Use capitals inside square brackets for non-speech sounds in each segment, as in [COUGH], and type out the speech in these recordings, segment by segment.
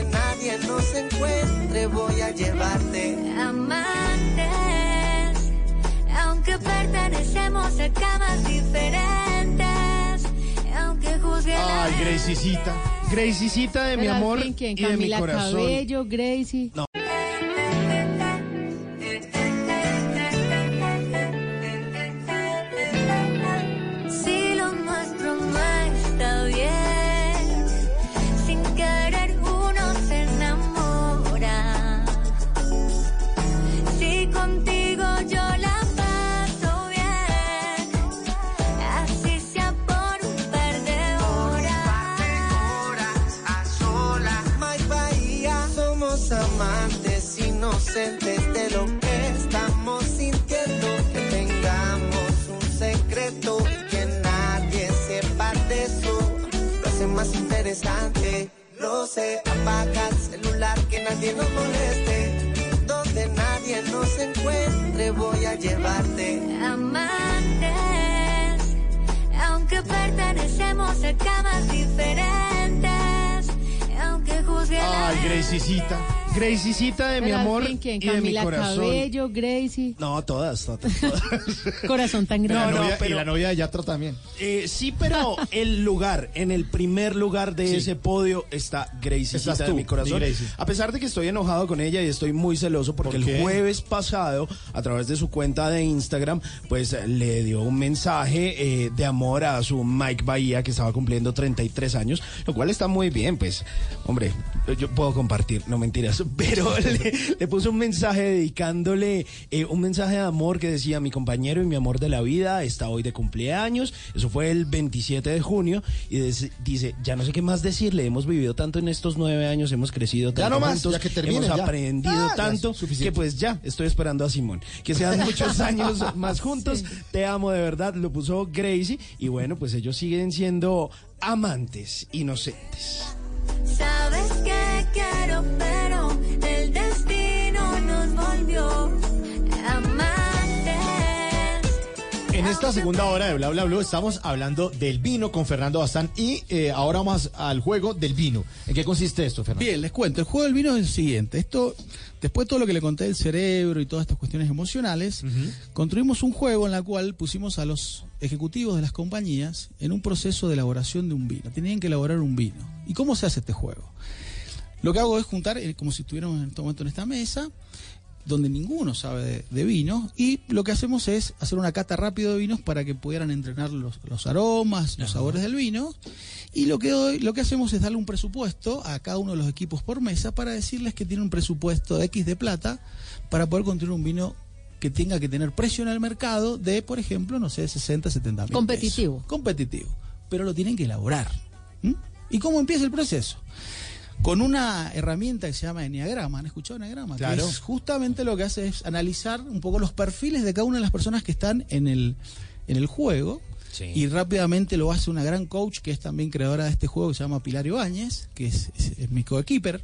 Nadie nos moleste. Donde nadie nos encuentre, voy a llevarte. Amantes, aunque pertenecemos a camas diferentes, aunque juzgue la Ay, Gracicita. Gracicita de mi Pero al amor fin, ¿quién? y de mi corazón. Cabello, Gracie. Si interesante. Lo sé, apaga el celular que nadie nos moleste. Donde nadie nos encuentre, voy a llevarte. Amantes, aunque pertenecemos a camas diferentes, aunque juzgue Ay, Gracicita. Gracicita de mi Pero amor fin, ¿quién? y de mi Camila corazón. Cabello, Gracie. No, todas, todas. [LAUGHS] todas. Corazón tan No, grande. no, novia- pero- y la novia de Yatra también. Eh, sí, pero [LAUGHS] el lugar, en el primer lugar de Sí. ese podio está Gracicita Estás de tú, mi corazón. mi Gracie. A pesar de que estoy enojado con ella y estoy muy celoso porque ¿Por qué? el jueves pasado, a través de su cuenta de Instagram, pues eh, le dio un mensaje eh, de amor a su Mike Bahía, que estaba cumpliendo 33 años, lo cual está muy bien, pues, hombre, yo puedo compartir, no mentiras, pero [LAUGHS] le, le puso un mensaje dedicándole eh, un mensaje de amor que decía, mi compañero y mi amor de la vida está hoy de cumpleaños, eso fue el 27 de junio, y des- dice, ya no sé qué más decirle, hemos vivido tanto en estos nueve años, hemos crecido Ya tanto no más, juntos, ya que termine, hemos ya. aprendido Ah, ya, tanto, que pues ya, estoy esperando a Simón, que sean [LAUGHS] muchos años más juntos, te amo de verdad, lo puso Gracie, y bueno, pues ellos siguen siendo amantes inocentes. Sabes que quiero, pero el destino nos volvió amantes. En esta segunda hora de Bla Bla Blue estamos hablando del vino con Fernando Bazán y eh, ahora vamos al juego del vino. ¿En qué consiste esto, Fernando? Bien, les cuento. El juego del vino es el siguiente. Esto, después de todo lo que le conté del cerebro y todas estas cuestiones emocionales, construimos un juego en la cual pusimos a los ejecutivos de las compañías en un proceso de elaboración de un vino. Tenían que elaborar un vino. ¿Y cómo se hace este juego? Lo que hago es juntar, eh, como si estuviéramos en este momento en esta mesa, donde ninguno sabe de, de vino, y lo que hacemos es hacer una cata rápido de vinos para que pudieran entrenar los, los aromas, los sabores del vino, y lo que, doy- lo que hacemos es darle un presupuesto a cada uno de los equipos por mesa para decirles que tiene un presupuesto de X de plata para poder construir un vino que tenga que tener precio en el mercado de, por ejemplo, no sé, 60, 70 mil. Competitivo. pesos. Competitivo. Pero lo tienen que elaborar. ¿Mm? ¿Y cómo empieza el proceso? Con una herramienta que se llama Enneagrama. ¿Han escuchado Enneagrama? Claro. Que es justamente lo que hace es analizar un poco los perfiles de cada una de las personas que están en el, en el juego. Y rápidamente lo hace una gran coach que es también creadora de este juego que se llama Pilar Ibáñez, que es, es- es mi coequiper.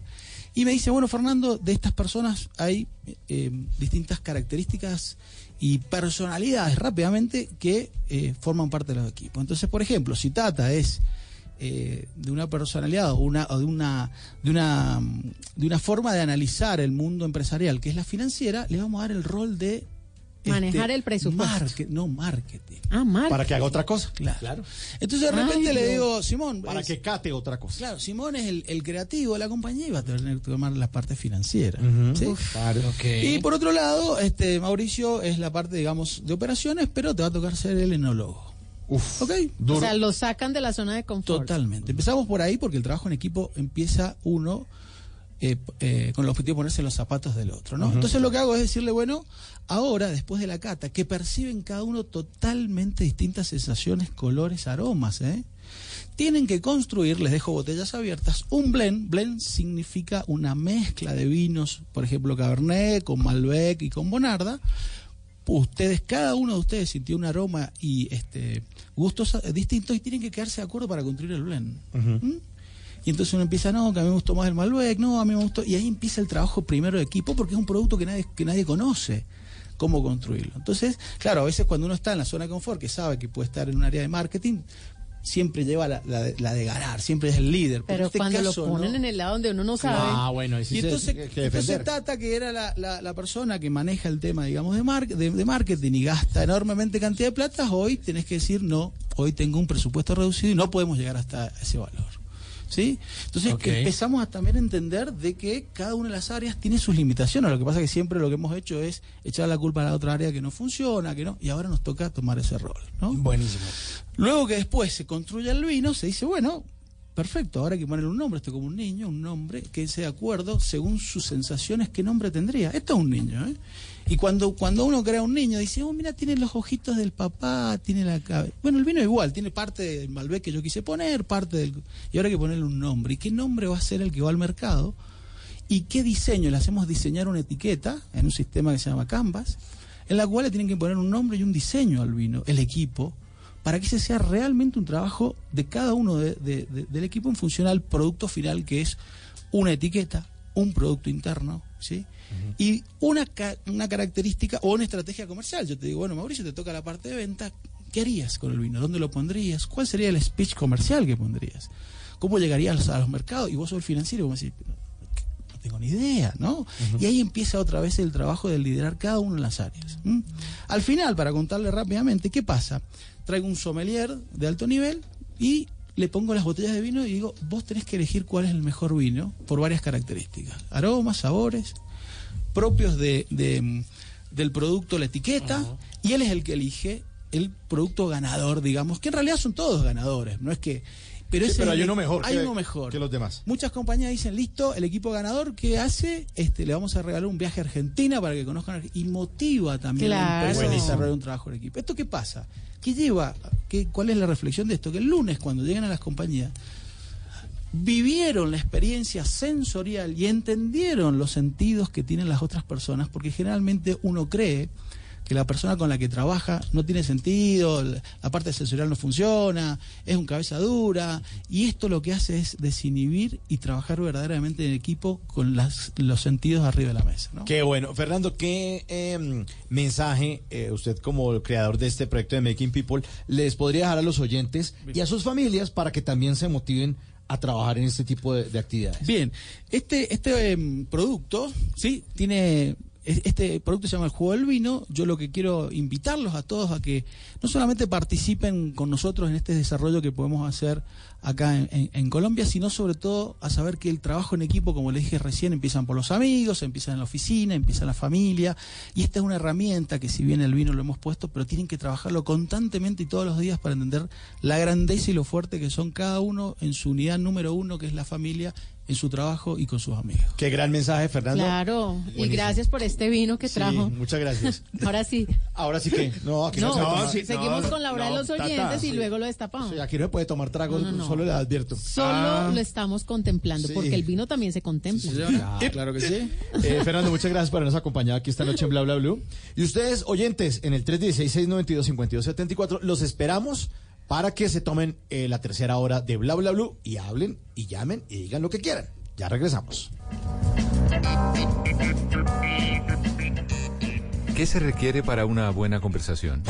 Y me dice, bueno, Fernando, de estas personas hay eh, distintas características y personalidades rápidamente que eh, forman parte de los equipos. Entonces, por ejemplo, si Tata es eh, de una personalidad o, una, o de, una, de, una, de una forma de analizar el mundo empresarial que es la financiera, le vamos a dar el rol de... Manejar el presupuesto. market- no, marketing. Ah, mal. Para que haga otra cosa. Claro. Entonces de repente Ay, le digo, Simón, Para es- que cate otra cosa. claro, Simón es el, el creativo de la compañía y va a tener que tomar la parte financiera. ¿sí? Claro. Y por otro lado, este Mauricio es la parte, digamos, de operaciones, pero te va a tocar ser el enólogo. Uf. ¿Ok? O sea, lo sacan de la zona de confort. Totalmente. Empezamos por ahí porque el trabajo en equipo empieza uno eh, eh, con el objetivo de ponerse en los zapatos del otro. ¿no? Entonces lo que hago es decirle, bueno, ahora, después de la cata, que perciben cada uno totalmente distintas sensaciones, colores, aromas, ¿eh? tienen que construir, les dejo botellas abiertas, un blend. Blend significa una mezcla de vinos, por ejemplo, Cabernet con Malbec y con Bonarda. Ustedes, cada uno de ustedes sintió un aroma y este gustos eh, distintos y tienen que quedarse de acuerdo para construir el blend. ¿Mm? Y entonces uno empieza, no, que a mí me gustó más el Malbec, no, a mí me gustó. Y ahí empieza el trabajo primero de equipo porque es un producto que nadie, que nadie conoce cómo construirlo. Entonces, claro, a veces cuando uno está en la zona de confort, que sabe que puede estar en un área de marketing, siempre lleva la, la de, la de ganar, siempre es el líder. Pero este cuando caso, lo ponen ¿no? en el lado donde uno no sabe. Ah, bueno, ahí sí y se- entonces, que- que entonces. Tata, que era la, la- la persona que maneja el tema, digamos, de, mar- de, de marketing y gasta enormemente cantidad de plata, hoy tenés que decir, no, hoy tengo un presupuesto reducido y no podemos llegar hasta ese valor. ¿Sí? Entonces Ok. empezamos a también entender de que cada una de las áreas tiene sus limitaciones. Lo que pasa es que siempre lo que hemos hecho es echar la culpa a la otra área que no funciona, que no, y ahora nos toca tomar ese rol. ¿no? Buenísimo. Luego que después se construye el vino, se dice, bueno, perfecto, ahora hay que ponerle un nombre, esto como un niño, un nombre que sea de acuerdo según sus sensaciones, qué nombre tendría. Esto es un niño, ¿eh? Y cuando, cuando uno crea un niño, dice, oh, mira, tiene los ojitos del papá, tiene la cabeza. Bueno, el vino igual, tiene parte del Malbec que yo quise poner, parte del. Y ahora hay que ponerle un nombre. ¿Y qué nombre va a ser el que va al mercado? ¿Y qué diseño? Le hacemos diseñar una etiqueta en un sistema que se llama Canvas, en la cual le tienen que poner un nombre y un diseño al vino, el equipo, para que ese sea realmente un trabajo de cada uno de- de- de- del equipo en función al producto final, que es una etiqueta, un producto interno, ¿sí? Y una, ca- una característica o una estrategia comercial. Yo te digo, bueno, Mauricio, te toca la parte de venta, ¿qué harías con el vino? ¿Dónde lo pondrías? ¿Cuál sería el speech comercial que pondrías? ¿Cómo llegarías a los mercados? Y vos sos el financiero, y vos decís, no tengo ni idea, ¿no? Y ahí empieza otra vez el trabajo de liderar cada una de las áreas. Al final, para contarle rápidamente, ¿qué pasa? Traigo un sommelier de alto nivel y le pongo las botellas de vino y digo, vos tenés que elegir cuál es el mejor vino por varias características. Aromas, sabores, propios de, de, del producto, la etiqueta, y él es el que elige el producto ganador, digamos, que en realidad son todos ganadores, no es que... Pero, Sí, ese pero es hay uno mejor Hay que- uno mejor. que los demás. Muchas compañías dicen, listo, el equipo ganador, ¿qué hace? Este, le vamos a regalar un viaje a Argentina para que conozcan Argentina. Y motiva también a la Claro. empresa a desarrollar un trabajo en equipo. ¿Esto qué pasa? ¿Qué lleva? ¿Qué, ¿Cuál es la reflexión de esto? Que el lunes, cuando llegan a las compañías, vivieron la experiencia sensorial y entendieron los sentidos que tienen las otras personas, porque generalmente uno cree que la persona con la que trabaja no tiene sentido, la parte sensorial no funciona, es un cabeza dura, y esto lo que hace es desinhibir y trabajar verdaderamente en equipo con las, los sentidos arriba de la mesa. Qué bueno. Fernando, ¿qué eh, mensaje usted como creador de este proyecto de Making People les podría dejar a los oyentes y a sus familias para que también se motiven a trabajar en este tipo de, de actividades? Bien, este, este em, producto, sí, tiene. Es- Este producto se llama el juego del vino. Yo lo que quiero invitarlos a todos a que no solamente participen con nosotros en este desarrollo que podemos hacer acá en, Colombia, sino sobre todo a saber que el trabajo en equipo, como les dije recién, empiezan por los amigos, empiezan en la oficina, empieza la familia. Y esta es una herramienta que si bien el vino lo hemos puesto, pero tienen que trabajarlo constantemente y todos los días para entender la grandeza y lo fuerte que son cada uno en su unidad número uno, que es la familia, en su trabajo y con sus amigos. Qué gran mensaje, Fernando. Claro. Y gracias por este vino que Sí, trajo. muchas gracias. [LAUGHS] Ahora sí. Ahora sí que. No, aquí no, No, se puede no, tomar- sí. seguimos no, con la hora de los Tata, oyentes y sí. luego lo destapamos. Sí, aquí no se puede tomar tragos, No, no, no. solo les advierto. Solo Ah. lo estamos contemplando, Sí. porque el vino también se contempla. Ah, claro que sí. Eh, Fernando, muchas gracias por habernos acompañado aquí esta noche en Bla Bla Blue. Y ustedes, oyentes, en el 316-692-5274, los esperamos para que se tomen eh, la tercera hora de Bla Bla Blue y hablen y llamen y digan lo que quieran. Ya regresamos. ¿Qué se requiere para una buena conversación?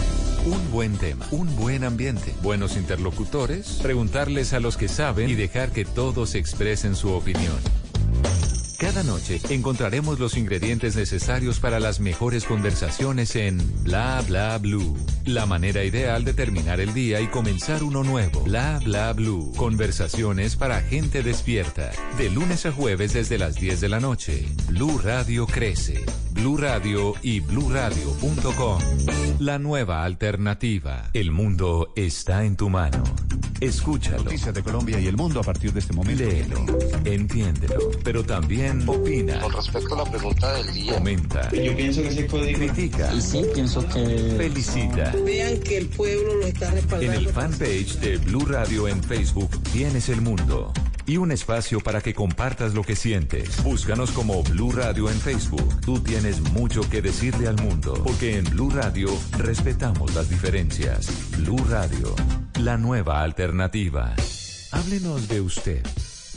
Un buen tema, un buen ambiente, buenos interlocutores, preguntarles a los que saben y dejar que todos expresen su opinión. Cada noche encontraremos los ingredientes necesarios para las mejores conversaciones en Bla Bla Blue. La manera ideal de terminar el día y comenzar uno nuevo. Bla Bla Blue. Conversaciones para gente despierta. De lunes a jueves desde las 10 de la noche. Blue Radio crece. Blue Radio y bluradio.com. La nueva alternativa. El mundo está en tu mano. Escúchalo. Noticias de Colombia y el mundo a partir de este momento. Léelo, entiéndelo, pero también opina, Con respecto a la pregunta del día, comenta, yo pienso que código... critica, Y sí, pienso que... felicita. Vean que el pueblo lo está En respaldando. el fanpage de Blue Radio en Facebook tienes el mundo y un espacio para que compartas lo que sientes. Búscanos como Blue Radio en Facebook. Tú tienes mucho que decirle al mundo, porque en Blue Radio respetamos las diferencias. Blue Radio, la nueva alternativa. Háblenos de usted.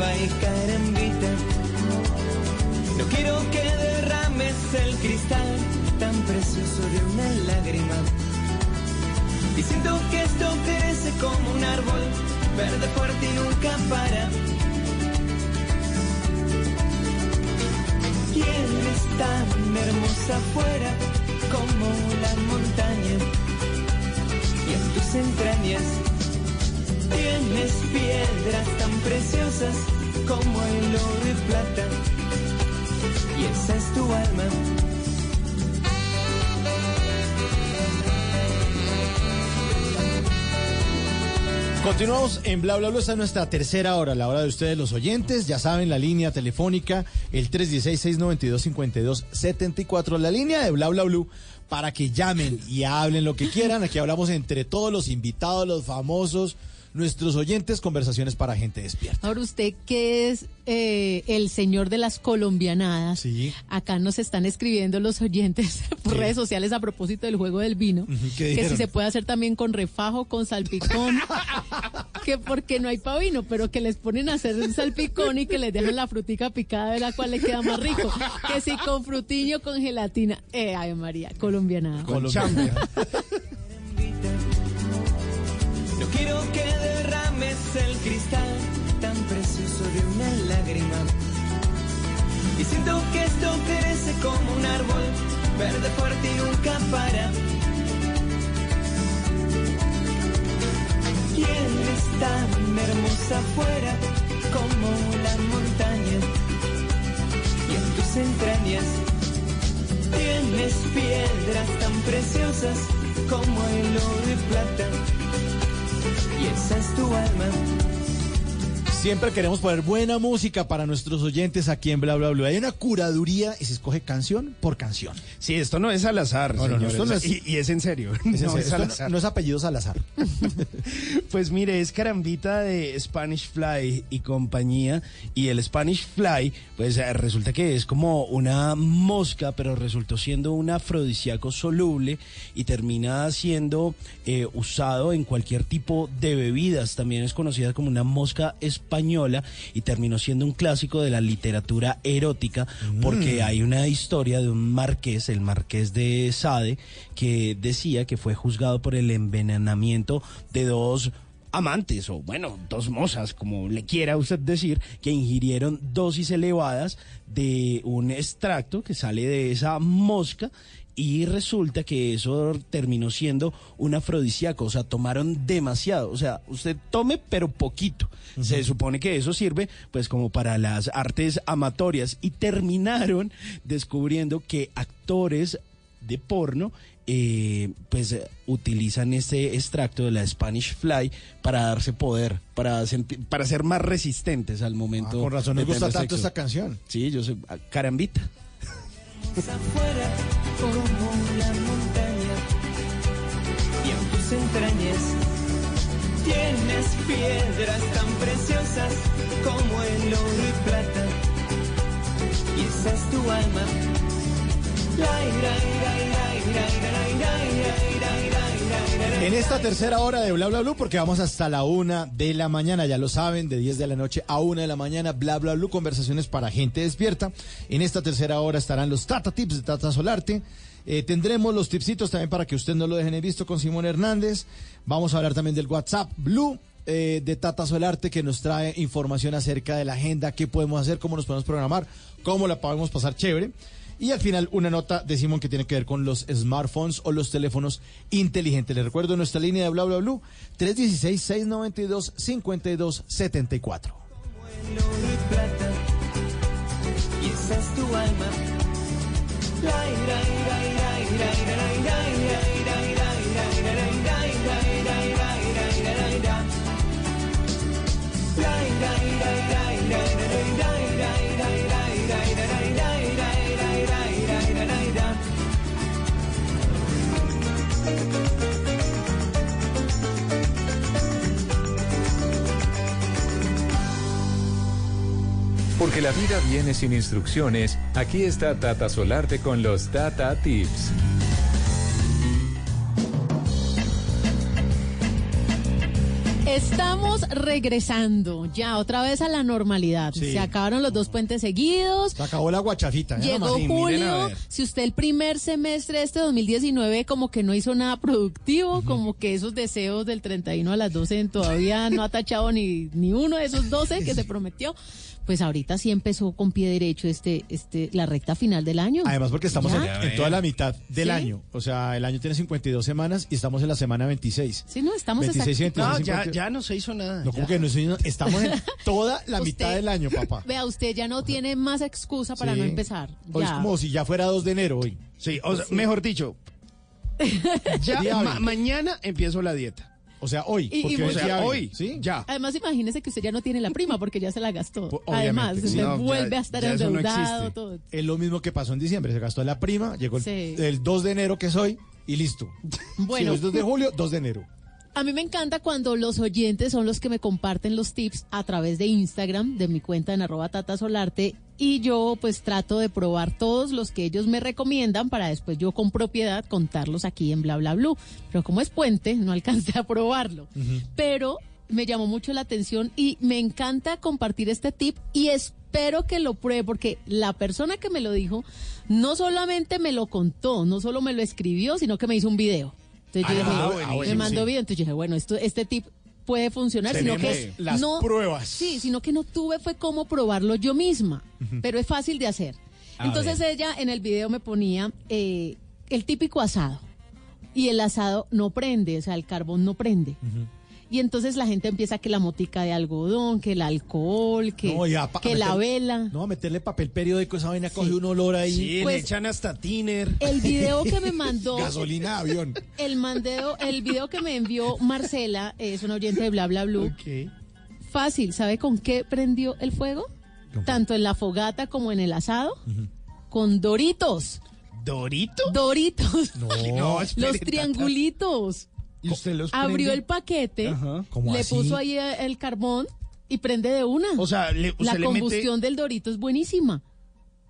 El alba y carambita. No quiero que derrames el cristal tan precioso de una lágrima. Y siento que esto crece como un árbol, verde fuerte y nunca para. Y eres tan hermosa afuera como la montaña. Y en tus entrañas tienes piedras tan preciosas como el oro y plata. Y esa es tu alma. Continuamos en Bla Bla Bla, esta es nuestra tercera hora, la hora de ustedes los oyentes, ya saben, la línea telefónica, el 316-692-5274, la línea de Bla Bla Blue, para que llamen y hablen lo que quieran, aquí hablamos entre todos los invitados, los famosos, nuestros oyentes, conversaciones para gente despierta. Ahora usted que es eh, el señor de las colombianadas, Sí. acá nos están escribiendo los oyentes [LAUGHS] por ¿Qué? redes sociales a propósito del juego del vino, Ujú, ¿qué que dijeron? si se puede hacer también con refajo, con salpicón, [LAUGHS] que porque no hay pa' vino, pero que les ponen a hacer un salpicón y que les dejan la frutica picada a ver a cuál le queda más rico, que si con frutiño, con gelatina, eh, ay María, colombianada. No quiero que derrames el cristal tan precioso de una lágrima. Y siento que esto crece como un árbol, verde fuerte y nunca para. Y eres tan hermosa afuera como la montaña. Y en tus entrañas tienes piedras tan preciosas como el oro y plata. Y esa es tu alma. Siempre queremos poner buena música para nuestros oyentes aquí en Bla Bla Bla. Hay una curaduría y se escoge canción por canción. Sí, esto no es al azar, No, no, no, señores. esto no es- y, y es en serio. [LAUGHS] Es en no serio, es al azar. no, es apellido Salazar. [LAUGHS] Pues mire, es carambita de Spanish Fly y compañía. Y el Spanish Fly, pues eh, resulta que es como una mosca, pero resultó siendo un afrodisíaco soluble y termina siendo eh, usado en cualquier tipo de bebidas. También es conocida como una mosca española y terminó siendo un clásico de la literatura erótica porque hay una historia de un marqués, el marqués de Sade, que decía que fue juzgado por el envenenamiento de dos amantes o bueno, dos mozas, como le quiera usted decir, que ingirieron dosis elevadas de un extracto que sale de esa mosca y resulta que eso terminó siendo un afrodisíaco, o sea, tomaron demasiado, o sea, usted tome pero poquito. Se supone que eso sirve pues como para las artes amatorias y terminaron descubriendo que actores de porno eh, pues utilizan este extracto de la Spanish Fly para darse poder, para, senti- para ser más resistentes al momento. Ah, con razón nos gusta tanto sexo. esta canción. Sí, yo soy ah, carambita. Afuera como la montaña y en tus entrañas tienes piedras tan preciosas como el oro y plata y esa es tu alma. Lai, lai, lai, en esta tercera hora de Bla Bla Blue, porque vamos hasta la una de la mañana, ya lo saben, de 10 de la noche a una de la mañana, Bla Bla Blue, conversaciones para gente despierta. En esta tercera hora estarán los Tata Tips de Tata Solarte. Eh, tendremos los tipsitos también para que usted no lo dejen en visto con Simón Hernández. Vamos a hablar también del WhatsApp Blue. Eh, de Tata Solarte que nos trae información acerca de la agenda, qué podemos hacer, cómo nos podemos programar, cómo la podemos pasar chévere. Y al final una nota de Simón que tiene que ver con los smartphones o los teléfonos inteligentes. Les recuerdo nuestra línea de bla bla blue 316-692-5274. el oro y esa es tu alma. Lai, Porque la vida viene sin instrucciones, aquí está Tata Solarte con los Tata Tips. Estamos regresando ya otra vez a la normalidad. Sí. Se acabaron los dos puentes seguidos. Se acabó la guachafita. ¿eh? Llegó Sí, julio. Si usted el primer semestre de este 2019 como que no hizo nada productivo, como que esos deseos del 31 a las 12 todavía no ha tachado ni, ni uno de esos 12 que se prometió, pues ahorita sí empezó con pie derecho este, este, la recta final del año. Además porque estamos en, toda la mitad del ¿Sí? año. O sea, el año tiene 52 semanas y estamos en la semana 26. Sí, no, estamos 26 y exacto- 26. No, ya, 50. ya no se hizo nada. No, como que no, soy- estamos en [LAUGHS] toda la Usted- mitad del año, papá. Vea, usted ya no tiene más excusa para Sí. no empezar. Hoy es como si ya fuera 2 de enero hoy. Sí, o sea, mejor dicho, [LAUGHS] ya ma- mañana empiezo la dieta. O sea, hoy. Y- porque hoy O sea, ¿sí? ya. Además, imagínese que usted ya no tiene la prima porque ya se la gastó. Pues, Además, sí. Ya- vuelve a estar no endeudado. todo. Es lo mismo que pasó en diciembre. Se gastó la prima, llegó el, Sí. el 2 de enero que es hoy y listo. [LAUGHS] Bueno. Si es 2 de julio, 2 de enero. A mí me encanta cuando los oyentes son los que me comparten los tips a través de Instagram, de mi cuenta en arroba tatasolarte, y yo pues trato de probar todos los que ellos me recomiendan para después yo con propiedad contarlos aquí en bla bla blue. Pero como es puente, no [LAUGHS] alcancé a probarlo. Pero me llamó mucho la atención y me encanta compartir este tip y espero que lo pruebe porque la persona que me lo dijo no solamente me lo contó, no solo me lo escribió, sino que me hizo un video. Entonces yo Ah, dije, buenísimo, me mandó sí. video, entonces yo dije, bueno, esto, este tip puede funcionar, sino que las no, pruebas. Sí, sino que no tuve fue cómo probarlo yo misma, pero es fácil de hacer. A Entonces ella en el video me ponía eh, el típico asado y el asado no prende, o sea, el carbón no prende. Y entonces la gente empieza que la motica de algodón, que el alcohol, que, No, ya, pa- que la vela. No, a meterle papel periódico, esa vaina coge un olor ahí. Sí, Pues- le echan hasta tiner. El video que me mandó [LAUGHS] Gasolina de avión. el mandeo, el video que me envió Marcela, es una oyente de Bla Bla Blue. Fácil, ¿sabe con qué prendió el fuego? Tanto en la fogata como en el asado. Con Doritos. ¿Dorito? Doritos. No, [LAUGHS] espere, Los Tata. triangulitos. ¿Y usted los Abrió prende? el paquete, Ajá. ¿Cómo le así? puso ahí el carbón y prende de una. O sea, le- usted la le mete- combustión del dorito es buenísima.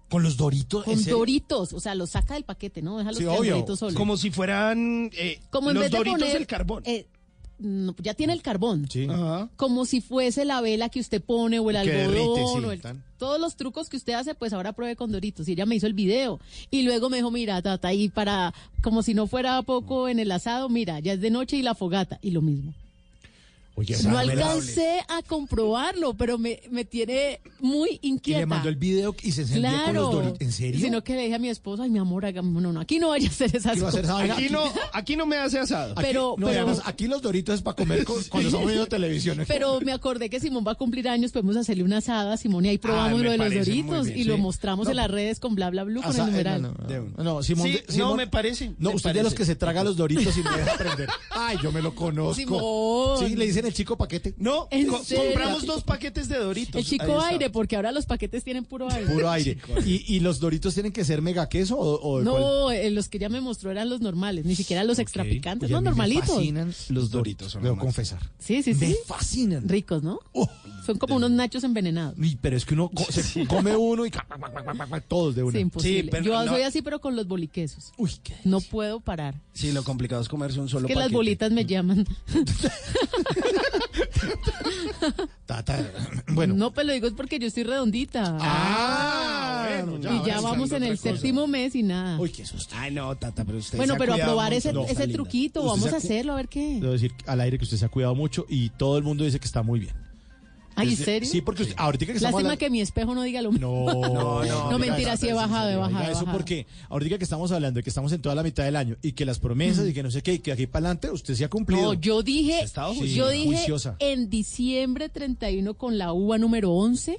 Con los doritos. ¿en Con doritos, o sea, los saca del paquete, ¿no? Deja los Sí, doritos solos. Como si fueran eh, Como en los vez de doritos poner, del carbón. eh, ya tiene el carbón. Sí. Ajá. Como si fuese la vela que usted pone o el Que derrite, algodón sí, o el- todos los trucos que usted hace, pues ahora pruebe con Doritos. Y ella me hizo el video. Y luego me dijo, mira, tata, ahí para, como si no fuera poco en el asado, mira, ya es de noche y la fogata. Y lo mismo. Oye, No alcancé a comprobarlo, pero me, me tiene muy Y inquieta. le mandó el video y se encendía con Claro. los doritos. ¿En serio? Sino que le dije a mi esposo, ay, mi amor, hagamos, no, no, aquí no vaya a hacer esas ¿Qué va a hacer cosas. vaina? Aquí no, aquí no me hace asado. Aquí- pero- no, y pero- además, aquí los doritos es para comer con- cuando estamos viendo televisión. Pero me acordé que Simón va a cumplir años, podemos hacerle una asada a Simón y ahí probamos me lo de los parece doritos bien, y lo sí. mostramos en las redes con bla bla bla con el eh, numeral. no, no, no. No, Simón, Sí, de- no, Simón- me parece, No, me usted es de los parece. que se traga los doritos y no deja prender. Ay, yo me lo conozco. Simón. Sí, le dicen el chico paquete. No, ¿En co- serio? compramos dos paquetes de doritos. El chico aire, porque ahora los paquetes tienen puro aire. Puro aire. ¿Y, y los doritos tienen que ser mega queso o? No, eh, los que ella me mostró eran los normales, ni siquiera los extra picantes, Oye, los mí me normalitos. fascinan los Doritos debo confesar. Sí, sí, Me sí. fascinan. Ricos, ¿no? Oh, Son como unos nachos envenenados. pero es que uno co- se come uno y ca- ca- ca- ca- ca- ca- todos de una. Sí, imposible. Sí, pero Yo no- soy así, pero con los boliquesos. Uy, qué No puedo parar. Sí, lo complicado es comerse un solo que las paquete. bolitas me llaman. [LAUGHS] tata. Bueno. No, pero lo digo es porque yo estoy redondita. Ah, bueno, y ya vamos en el cosa. séptimo mes y nada. Uy, qué susto. Ay, no, tata, pero usted bueno, se ha pero a probar ese, no, ese truquito, vamos a hacerlo, a ver qué. Debo decir al aire que usted se ha cuidado mucho y todo el mundo dice que está muy bien. Ay, ¿en Desde- serio? Sí, porque usted- ahorita que estamos Lástima hablando- que mi espejo no diga lo mismo. No, no, No, mentira, sí he bajado, he bajado, Eso bajado. porque ahorita que estamos hablando de que estamos en toda la mitad del año y que las promesas y que no sé qué, y que aquí para adelante usted se ha cumplido. No, yo dije, Sí, yo dije juiciosa. en diciembre 31 con la uva número 11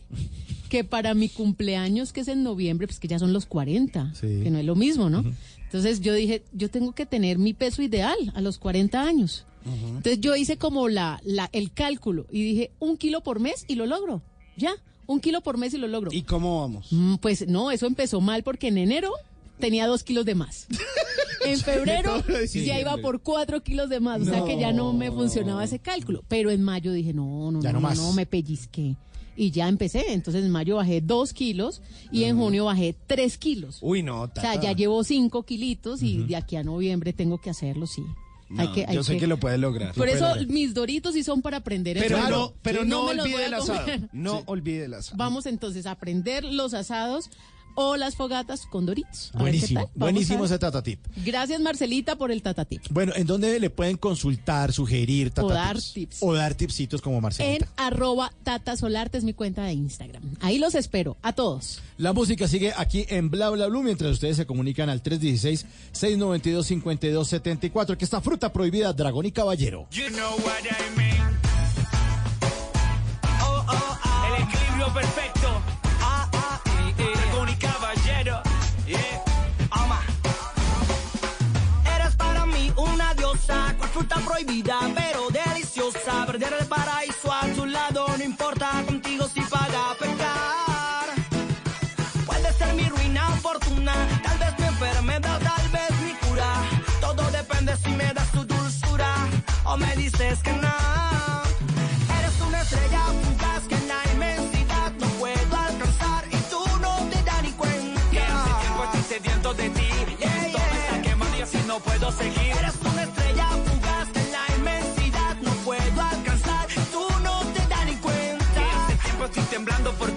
que para mi cumpleaños, que es en noviembre, pues que ya son los 40, Sí. que no es lo mismo, ¿no? Entonces yo dije, yo tengo que tener mi peso ideal a los 40 años. Entonces yo hice como la, la, el cálculo y dije, un kilo por mes y lo logro. Ya, un kilo por mes y lo logro. ¿Y cómo vamos? Mm, Pues no, eso empezó mal porque en enero tenía dos kilos de más. [LAUGHS] En febrero ya iba por cuatro kilos de más, o sea que ya no me funcionaba ese cálculo. Pero en mayo dije, no, no, Ya no, no no, me pellizqué. Y ya empecé, entonces en mayo bajé dos kilos y en junio bajé tres kilos. Uy, no, O sea, ya llevo cinco kilitos y de aquí a noviembre tengo que hacerlo, sí. Hay No, que, hay yo sé que lo puede lograr. Por Lo eso lograr. mis doritos sí son para aprender. Pero eso. no, pero no, voy olvide el asado. No [LAUGHS] olvide el asado. Vamos entonces a aprender los asados o las fogatas con Doritos. A ver qué Buenísimo, buenísimo a ese ver. tata tip. Gracias Marcelita por el tatatip. Bueno, ¿en dónde le pueden consultar, sugerir tata O dar tips. O dar tipsitos como En Marcelita. arroba Tata Solarte es mi cuenta de Instagram. Ahí los espero, a todos. La música sigue aquí en Bla Bla Blue mientras ustedes se comunican al 316-692-5274. Que esta fruta prohibida, dragón y caballero. You know what I mean. Oh, oh, ah. El equilibrio perfecto. Prohibida, pero deliciosa. Perder el paraíso a tu lado, no importa contigo si paga pecar. Puede ser mi ruina o fortuna, tal vez mi enfermedad, tal vez mi cura. Todo depende si me das tu dulzura o me dices que no. Temblando por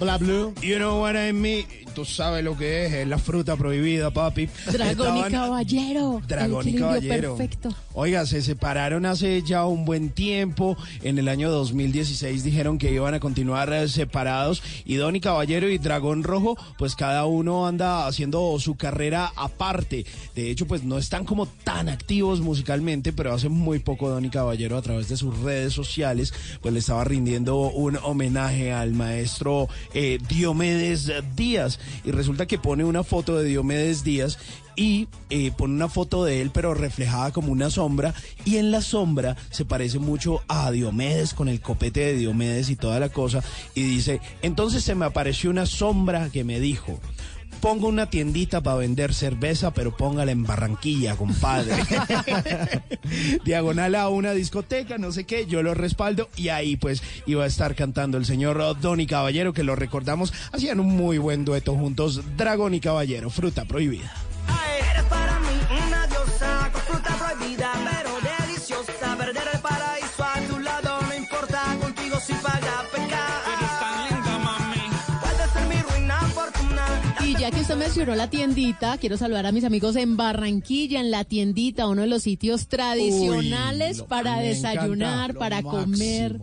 Bla, blue. You know what I mean? Tú sabes lo que es, es la fruta prohibida, papi. Dragón y caballero. Dragón y caballero. Perfecto. Oiga, se separaron hace ya un buen tiempo. En el año 2016 dijeron que iban a continuar eh, separados. Y Don y Caballero y Dragón Rojo, pues cada uno anda haciendo su carrera aparte. De hecho, pues no están como tan activos musicalmente, pero hace muy poco Don y Caballero a través de sus redes sociales, pues le estaba rindiendo un homenaje al maestro eh, Diomedes Díaz. Y resulta que pone una foto de Diomedes Díaz y eh, pone una foto de él pero reflejada como una sombra y en la sombra se parece mucho a Diomedes con el copete de Diomedes y toda la cosa y dice, entonces se me apareció una sombra que me dijo, pongo una tiendita para vender cerveza pero póngala en Barranquilla, compadre. [LAUGHS] Diagonal a una discoteca, no sé qué, yo lo respaldo y ahí pues iba a estar cantando el señor Don y Caballero que lo recordamos, hacían un muy buen dueto juntos, Dragón y Caballero, fruta prohibida. Usted mencionó la tiendita, quiero saludar a mis amigos en Barranquilla, en la tiendita, uno de los sitios tradicionales lo- para desayunar, encanta, para comer.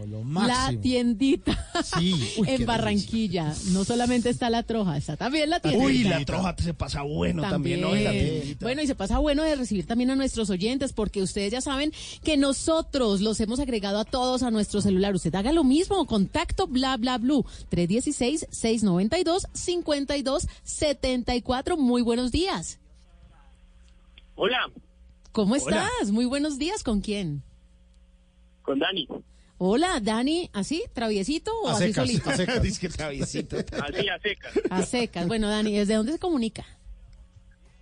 La tiendita Sí, uy, [LAUGHS] qué en Barranquilla. No solamente está la troja, está también la tiendita. Uy, la troja se pasa bueno también, ¿no? La. Bueno, y se pasa bueno de recibir también a nuestros oyentes, porque ustedes ya saben que nosotros los hemos agregado a todos a nuestro celular. Usted haga lo mismo, contacto bla bla blue 316-692-5274. Muy buenos días. Hola, ¿Cómo Hola. estás? Muy buenos días. ¿Con quién? con Dani. Hola, Dani. ¿Así? ¿Traviesito o A así secas, solito? a secas. Dice que traviesito. Así a secas. A secas. Bueno, Dani, ¿desde dónde se comunica?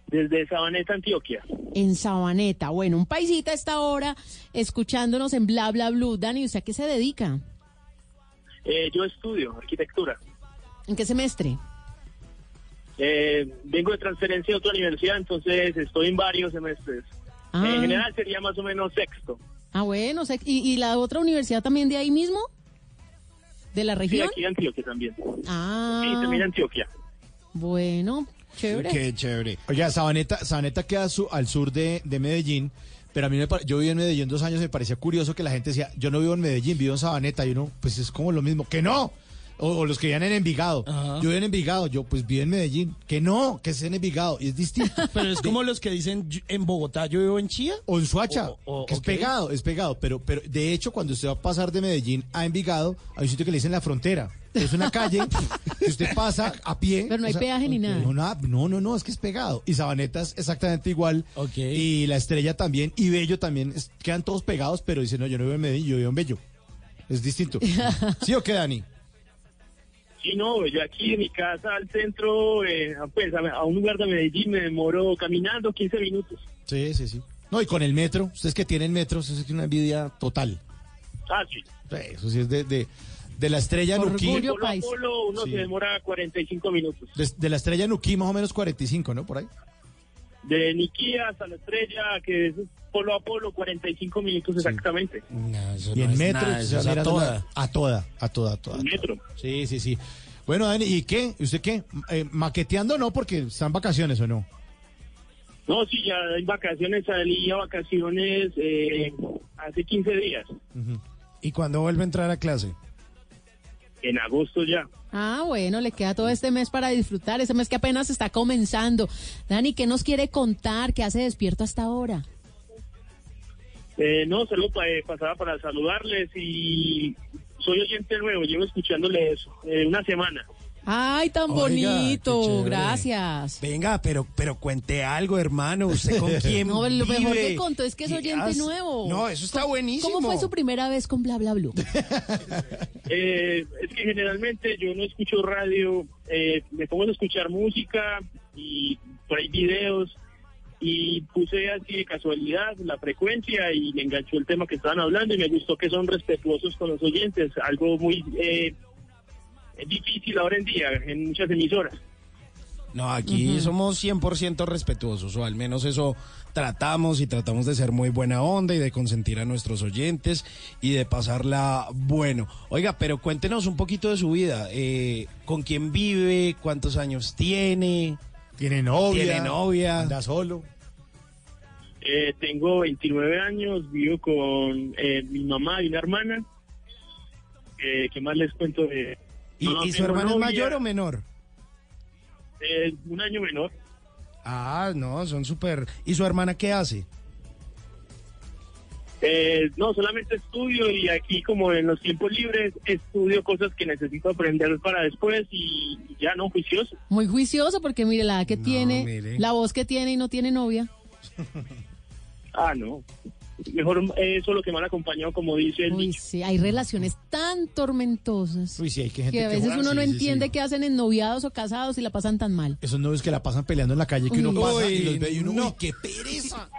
Desde Sabaneta, Antioquia. En Sabaneta. Bueno, un paisita a esta hora escuchándonos en Bla Bla Blue. Dani, ¿usted a qué se dedica? Eh, yo estudio arquitectura. ¿En qué semestre? Eh, vengo de transferencia a otra universidad, entonces estoy en varios semestres. Ah. En general sería más o menos sexto. Ah, bueno. ¿y, y la otra universidad también de ahí mismo? ¿De la Sí, región? aquí de Antioquia también. Ah, Sí, también Antioquia. bueno, chévere. Qué chévere. Oiga, Sabaneta, Sabaneta queda su- al sur de, de Medellín, pero a mí me pare- yo viví en Medellín dos años y me parecía curioso que la gente decía, yo no vivo en Medellín, vivo en Sabaneta, y uno, pues es como lo mismo, que no. O, o los que vivían en Envigado. Ajá. Yo vivo en Envigado, yo pues vivo en Medellín. Que no, que es en Envigado, y es distinto. [LAUGHS] Pero es como los que dicen "Yo- en Bogotá, yo vivo en Chía. O en Suacha, O- o- que es pegado, es pegado. Pero, pero de hecho, cuando usted va a pasar de Medellín a Envigado, hay un sitio que le dicen la frontera. Es una calle [LAUGHS] que usted pasa a pie. Pero no hay peaje ni nada. No, nada, no, no, no, es que es pegado. Y Sabaneta es exactamente igual. Y La Estrella también. Y Bello también. es- quedan todos pegados, pero dicen, no, yo no vivo en Medellín, yo vivo en Bello. Es distinto. [LAUGHS] ¿Sí o qué, Dani? Sí, no, yo aquí en mi casa al centro, eh, pues a, a un lugar de Medellín me demoro caminando 15 minutos. Sí, sí, sí. No, y con el metro, ustedes que tienen metro, eso tiene una envidia total. Ah, sí. Eso sí es de, de, de la estrella Nuquí. Orgullo Polo polo uno Sí. se demora 45 minutos. De, de la estrella Nuquí más o menos 45, ¿no? Por ahí. De Niquía hasta la estrella, que es polo a polo, 45 minutos exactamente. Y en metro, nada, o a toda. A toda, a toda, a toda. Metro. Sí, sí, sí. Bueno, Dani, ¿y qué? ¿Usted qué? Eh, ¿Maqueteando no? Porque están vacaciones o no. No, sí, ya en vacaciones, salí a vacaciones eh, hace 15 días, ¿Y cuándo vuelve a entrar a clase? en agosto ya. Ah, bueno, le queda todo este mes para disfrutar, ese mes que apenas está comenzando. Dani, ¿qué nos quiere contar? ¿Qué hace despierto hasta ahora? Eh, no, solo eh, pasaba para saludarles y soy oyente nuevo, llevo escuchándole eso, eh, una semana. Ay, tan Oiga, bonito, gracias. Venga, pero, pero cuente algo, hermano. ¿Usted con [LAUGHS] quién No, lo mejor que contó es que es ¿Qué oyente nuevo. No, eso está ¿Cómo- buenísimo. ¿Cómo fue su primera vez con Bla Bla Blue? [LAUGHS] Eh, es que generalmente yo no escucho radio, eh, me pongo a escuchar música y por ahí videos y puse así de casualidad la frecuencia y me enganchó el tema que estaban hablando y me gustó que son respetuosos con los oyentes, algo muy eh, difícil ahora en día en muchas emisoras. No, aquí Ujú. somos 100% respetuosos, o al menos eso tratamos y tratamos de ser muy buena onda y de consentir a nuestros oyentes y de pasarla bueno. Oiga, pero cuéntenos un poquito de su vida. Eh, ¿Con quién vive? ¿Cuántos años tiene? ¿Tiene novia? ¿Tiene novia? ¿Anda solo? Eh, tengo 29 años, vivo con eh, mi mamá y una hermana. Eh, ¿Qué más les cuento? de ¿Y, no y su hermano es mayor o menor? eh, un año menor. Ah, no, son súper... ¿Y su hermana qué hace? Eh, no, solamente estudio y aquí como en los tiempos libres estudio cosas que necesito aprender para después y ya no juicioso. Muy juicioso porque mire la edad que tiene, mire. la voz que tiene y no tiene novia. Ah, no. Mejor eh, solo que mal acompañado, como dice el Uy, sí, hay relaciones tan tormentosas Uy, sí, hay que que gente a veces que- uno no Sí, entiende sí. qué hacen en noviados o casados y la pasan tan mal. Esos novios que la pasan peleando en la calle que uno Uy. pasa y los ve y uno, no. uy, qué pereza.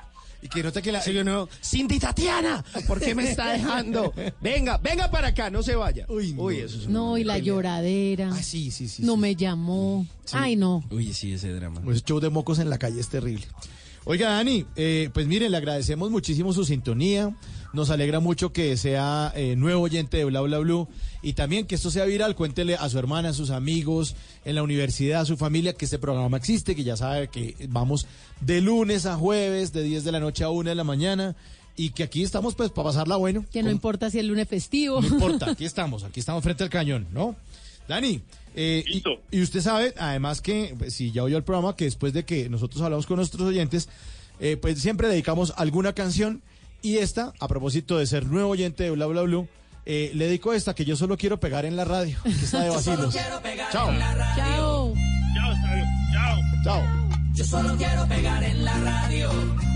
Y que nota que la... Sí, uno, Cindy Tatiana, ¿por qué me está [LAUGHS] dejando? Venga, venga para acá, no se vaya. Uy, eso es No, y la lloradera. Ah, sí, sí, sí. no me llamó. Ay, no. Uy, sí, ese drama. Pues show de mocos en la calle es terrible. Oiga, Dani, eh, pues miren, le agradecemos muchísimo su sintonía. Nos alegra mucho que sea eh, nuevo oyente de Bla Bla Blue y también que esto sea viral. Cuéntele a su hermana, a sus amigos, en la universidad, a su familia que este programa existe, que ya sabe que vamos de lunes a jueves, de 10 de la noche a 1 de la mañana y que aquí estamos pues para pasarla bueno. Que no importa si es lunes festivo. No importa, [LAUGHS] aquí estamos, aquí estamos frente al cañón, ¿no? Dani, eh, y, y usted sabe, además que, pues, si ya oyó el programa, que después de que nosotros hablamos con nuestros oyentes, eh, pues siempre dedicamos alguna canción y esta, a propósito de ser nuevo oyente de Bla Bla Blue, eh, le dedico esta que yo solo quiero pegar en la radio, que está de vacilos. Chao. Chao. Chao. Chao. Yo solo quiero pegar en la radio.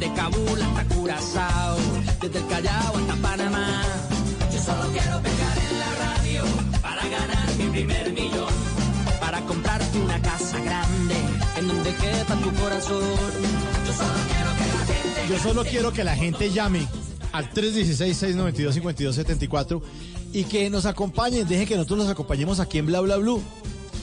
Desde Kabul hasta Curazao, desde el Callao hasta Panamá. Yo solo quiero pegar en la radio para ganar mi primer millón. Para comprarte una casa grande en donde quepa tu corazón. Yo solo quiero que la gente Yo solo quiero que la gente llame al 316-692-5274 y que nos acompañen, dejen que nosotros los acompañemos aquí en Bla Bla Blue.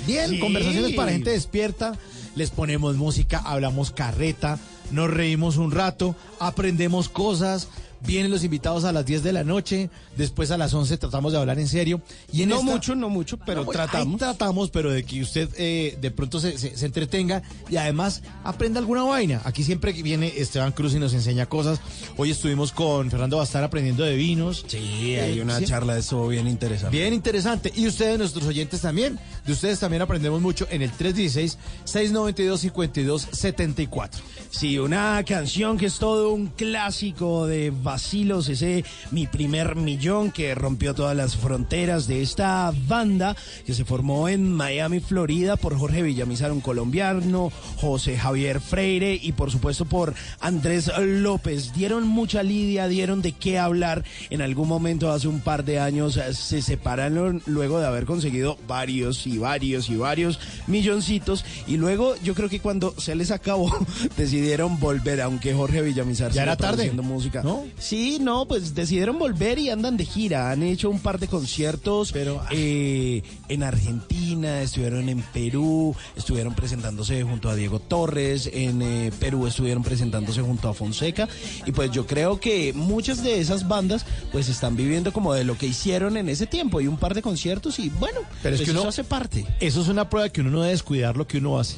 Bien, Sí. conversaciones para gente despierta, les ponemos música, hablamos carreta, nos reímos un rato, aprendemos cosas, vienen los invitados a las 10 de la noche, después a las 11 tratamos de hablar en serio. Y en no esta- mucho, no mucho, pero no, tratamos. tratamos, pero de que usted eh, de pronto se, se- se entretenga y además aprenda alguna vaina. Aquí siempre viene Esteban Cruz y nos enseña cosas. Hoy estuvimos con Fernando Bastar aprendiendo de vinos. Sí, hay Eh, una sí. charla de estuvo bien interesante. Bien interesante. Y ustedes, nuestros oyentes también. De ustedes también aprendemos mucho en el 316-692-5274. Sí, una canción que es todo un clásico de Vacilos, ese mi primer millón que rompió todas las fronteras de esta banda que se formó en Miami, Florida, por Jorge Villamizar, un colombiano, José Javier Freire y por supuesto por Andrés López. Dieron mucha lidia, dieron de qué hablar. En algún momento, hace un par de años, eh, se separaron luego de haber conseguido varios y varios y varios milloncitos. Y luego, yo creo que cuando se les acabó, [LAUGHS] decidieron volver, aunque Jorge Villamizar Ya era tarde, música. ¿no? Sí, no, pues decidieron volver y andan de gira. Han hecho un par de conciertos Pero, ah. eh, en Argentina, estuvieron en Perú, estuvieron presentándose junto a Diego Torres, en eh, Perú estuvieron presentándose junto a Fonseca. Y pues yo creo que muchas de esas bandas pues están viviendo como de lo que hicieron en ese tiempo y un par de conciertos y bueno, Pero es pues que uno- eso hace parte. Eso es una prueba que uno no debe descuidar lo que uno hace.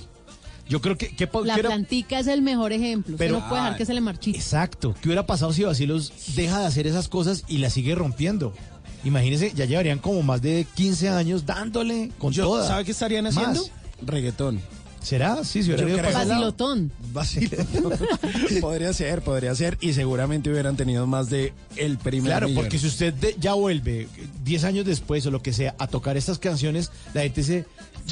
Yo creo que... La que era- plantica es el mejor ejemplo. Pero- no puede dejar que se le marchite. Exacto. ¿Qué hubiera pasado si Basilos deja de hacer esas cosas y la sigue rompiendo? Imagínense, ya llevarían como más de 15 años dándole con Yo- toda. ¿Sabe qué estarían Más. haciendo? Reggaetón. ¿Será? Sí, si hubiera. Vacilotón. Vacilotón. [LAUGHS] podría ser, podría ser. Y seguramente hubieran tenido más de el primer Claro, millón. porque si usted de- ya vuelve 10 años después o lo que sea a tocar estas canciones, la gente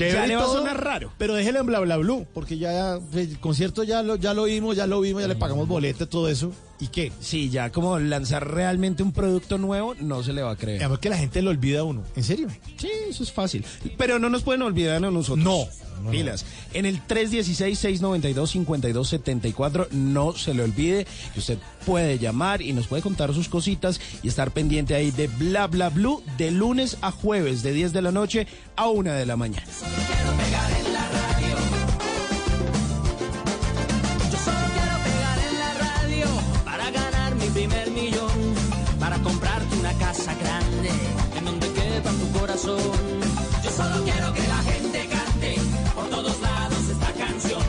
dice, Ya chévere le va a sonar raro. Pero déjelo en bla bla blue, porque ya el concierto ya lo, ya lo vimos, ya lo vimos, ya le pagamos boleta, todo eso. ¿Y qué? Sí, ya como lanzar realmente un producto nuevo, no se le va a creer. Además que la gente lo olvida a uno. ¿En serio? Sí, eso es fácil. Pero no nos pueden olvidar a nosotros. No. No, Pilas. En el 316-692-5274, no se le olvide que usted puede llamar y nos puede contar sus cositas y estar pendiente ahí de Bla Bla Blue de lunes a jueves, de 10 de la noche a 1 de la mañana. Yo primer millón, para comprarte una casa grande en donde quepa tu corazón. Yo solo quiero que la gente cante por todos lados esta canción,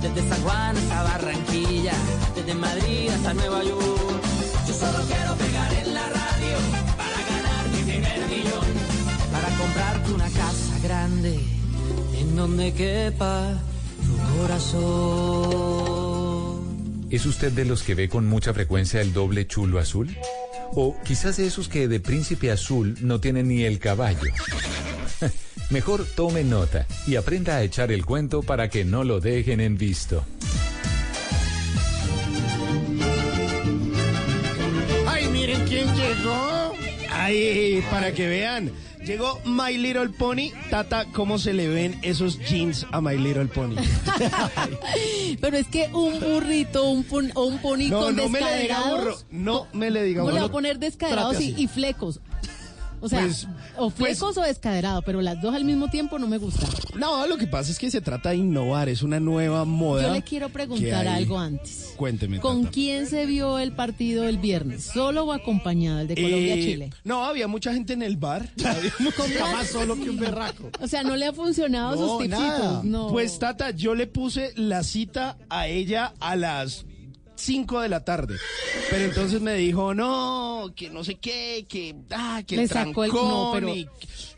desde San Juan hasta Barranquilla, desde Madrid hasta Nueva York. Yo solo quiero pegar en la radio para ganar mi primer millón, para comprarte una casa grande en donde quepa tu corazón. ¿Es usted de los que ve con mucha frecuencia el doble chulo azul? O quizás de esos que de príncipe azul no tienen ni el caballo. [LAUGHS] Mejor tome nota y aprenda a echar el cuento para que no lo dejen en visto. ¡Ay, miren quién llegó! ¡Ay, para que vean! Llegó My Little Pony. Tata, ¿cómo se le ven esos jeans a My Little Pony? [LAUGHS] Pero es que un burrito un pon- o un pony No, con no me le diga burro. No me le diga ¿Cómo le va burro. a poner descaderados y flecos? O sea, Pues- o flecos o descaderado, pero las dos al mismo tiempo no me gustan. No, lo que pasa es que se trata de innovar. Es una nueva moda. Yo le quiero preguntar algo antes. Cuénteme. ¿Con Tata. quién se vio el partido el viernes? ¿Solo o acompañado, el de Colombia-Chile? Eh, no, había mucha gente en el bar. [LAUGHS] Había. Más solo que un berraco. O sea, no le ha funcionado No, sus tipsitos. No. Pues Tata, yo le puse la cita a ella a las 5 de la tarde. Pero entonces me dijo, no, que no sé qué, que, ah, que Le el sacó el- trancón no, pero- y,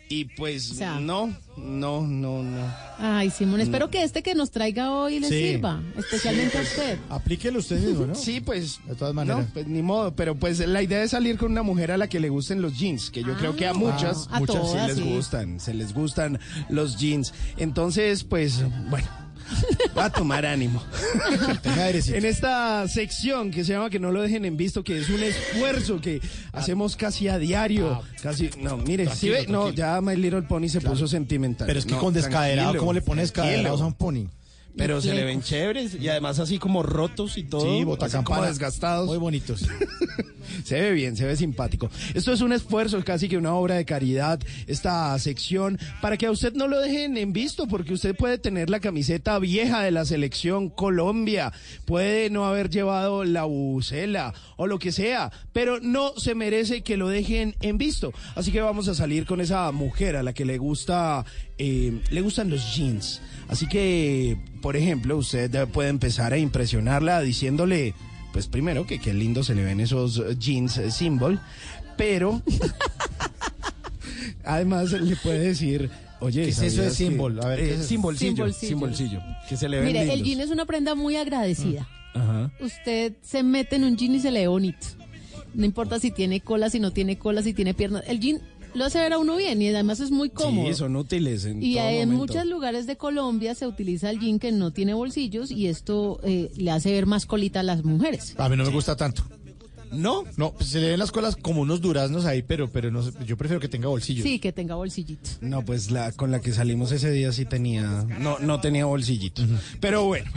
y pues O sea- no, no, no, no. Ay, Simón, espero que este que nos traiga hoy le Sí. sirva, especialmente a usted. Aplíquelo usted mismo, ¿no? Sí, pues. De todas maneras. No, pues ni modo. Pero pues la idea es salir con una mujer a la que le gusten los jeans, que yo creo que a muchas, Ah, a muchas todas, sí les sí. gustan, se les gustan los jeans. Entonces, pues, bueno. Va a tomar ánimo. En esta sección que se llama Que no lo dejen en visto, que es un esfuerzo que hacemos casi a diario. Casi, no, mire, si Tranquilo, ve, no, ya My Little Pony se puso sentimental. Pero es que No, con descaderado, ¿cómo le pones tranquilo. descaderados a un pony? Pero se le ven chéveres y además así como rotos y todo. Sí, botacampana. desgastados. Muy bonitos. [LAUGHS] Se ve bien, se ve simpático. Esto es un esfuerzo, casi que una obra de caridad, esta sección, para que a usted no lo dejen en visto, porque usted puede tener la camiseta vieja de la selección Colombia, puede no haber llevado la bucela o lo que sea, pero no se merece que lo dejen en visto. Así que vamos a salir con esa mujer a la que le gusta, eh, le gustan los jeans. Así que, por ejemplo, usted puede empezar a impresionarla diciéndole, pues primero que qué lindo se le ven esos eh, jeans eh, symbol, pero [LAUGHS] además le puede decir, oye, ¿Qué es eso de ¿sabías que- symbol? A ver, ¿qué eh, es eso? Simbolcillo, que se le ven Mire, el lindos. jean es una prenda muy agradecida. Ajá. Usted se mete en un jean y se le ve bonito. No importa si tiene cola, si no tiene cola, si tiene piernas. El jean lo hace ver a uno bien y además es muy cómodo. Sí, son útiles en Y todo en momento. muchos lugares de Colombia se utiliza el jean que no tiene bolsillos y esto eh, le hace ver más colita a las mujeres. A mí no me gusta tanto. ¿No? No, pues se le ven las colas como unos duraznos ahí, pero, pero no yo prefiero que tenga bolsillos. Sí, que tenga bolsillitos. No, pues la con la que salimos ese día sí tenía, no, no tenía bolsillitos. Pero bueno,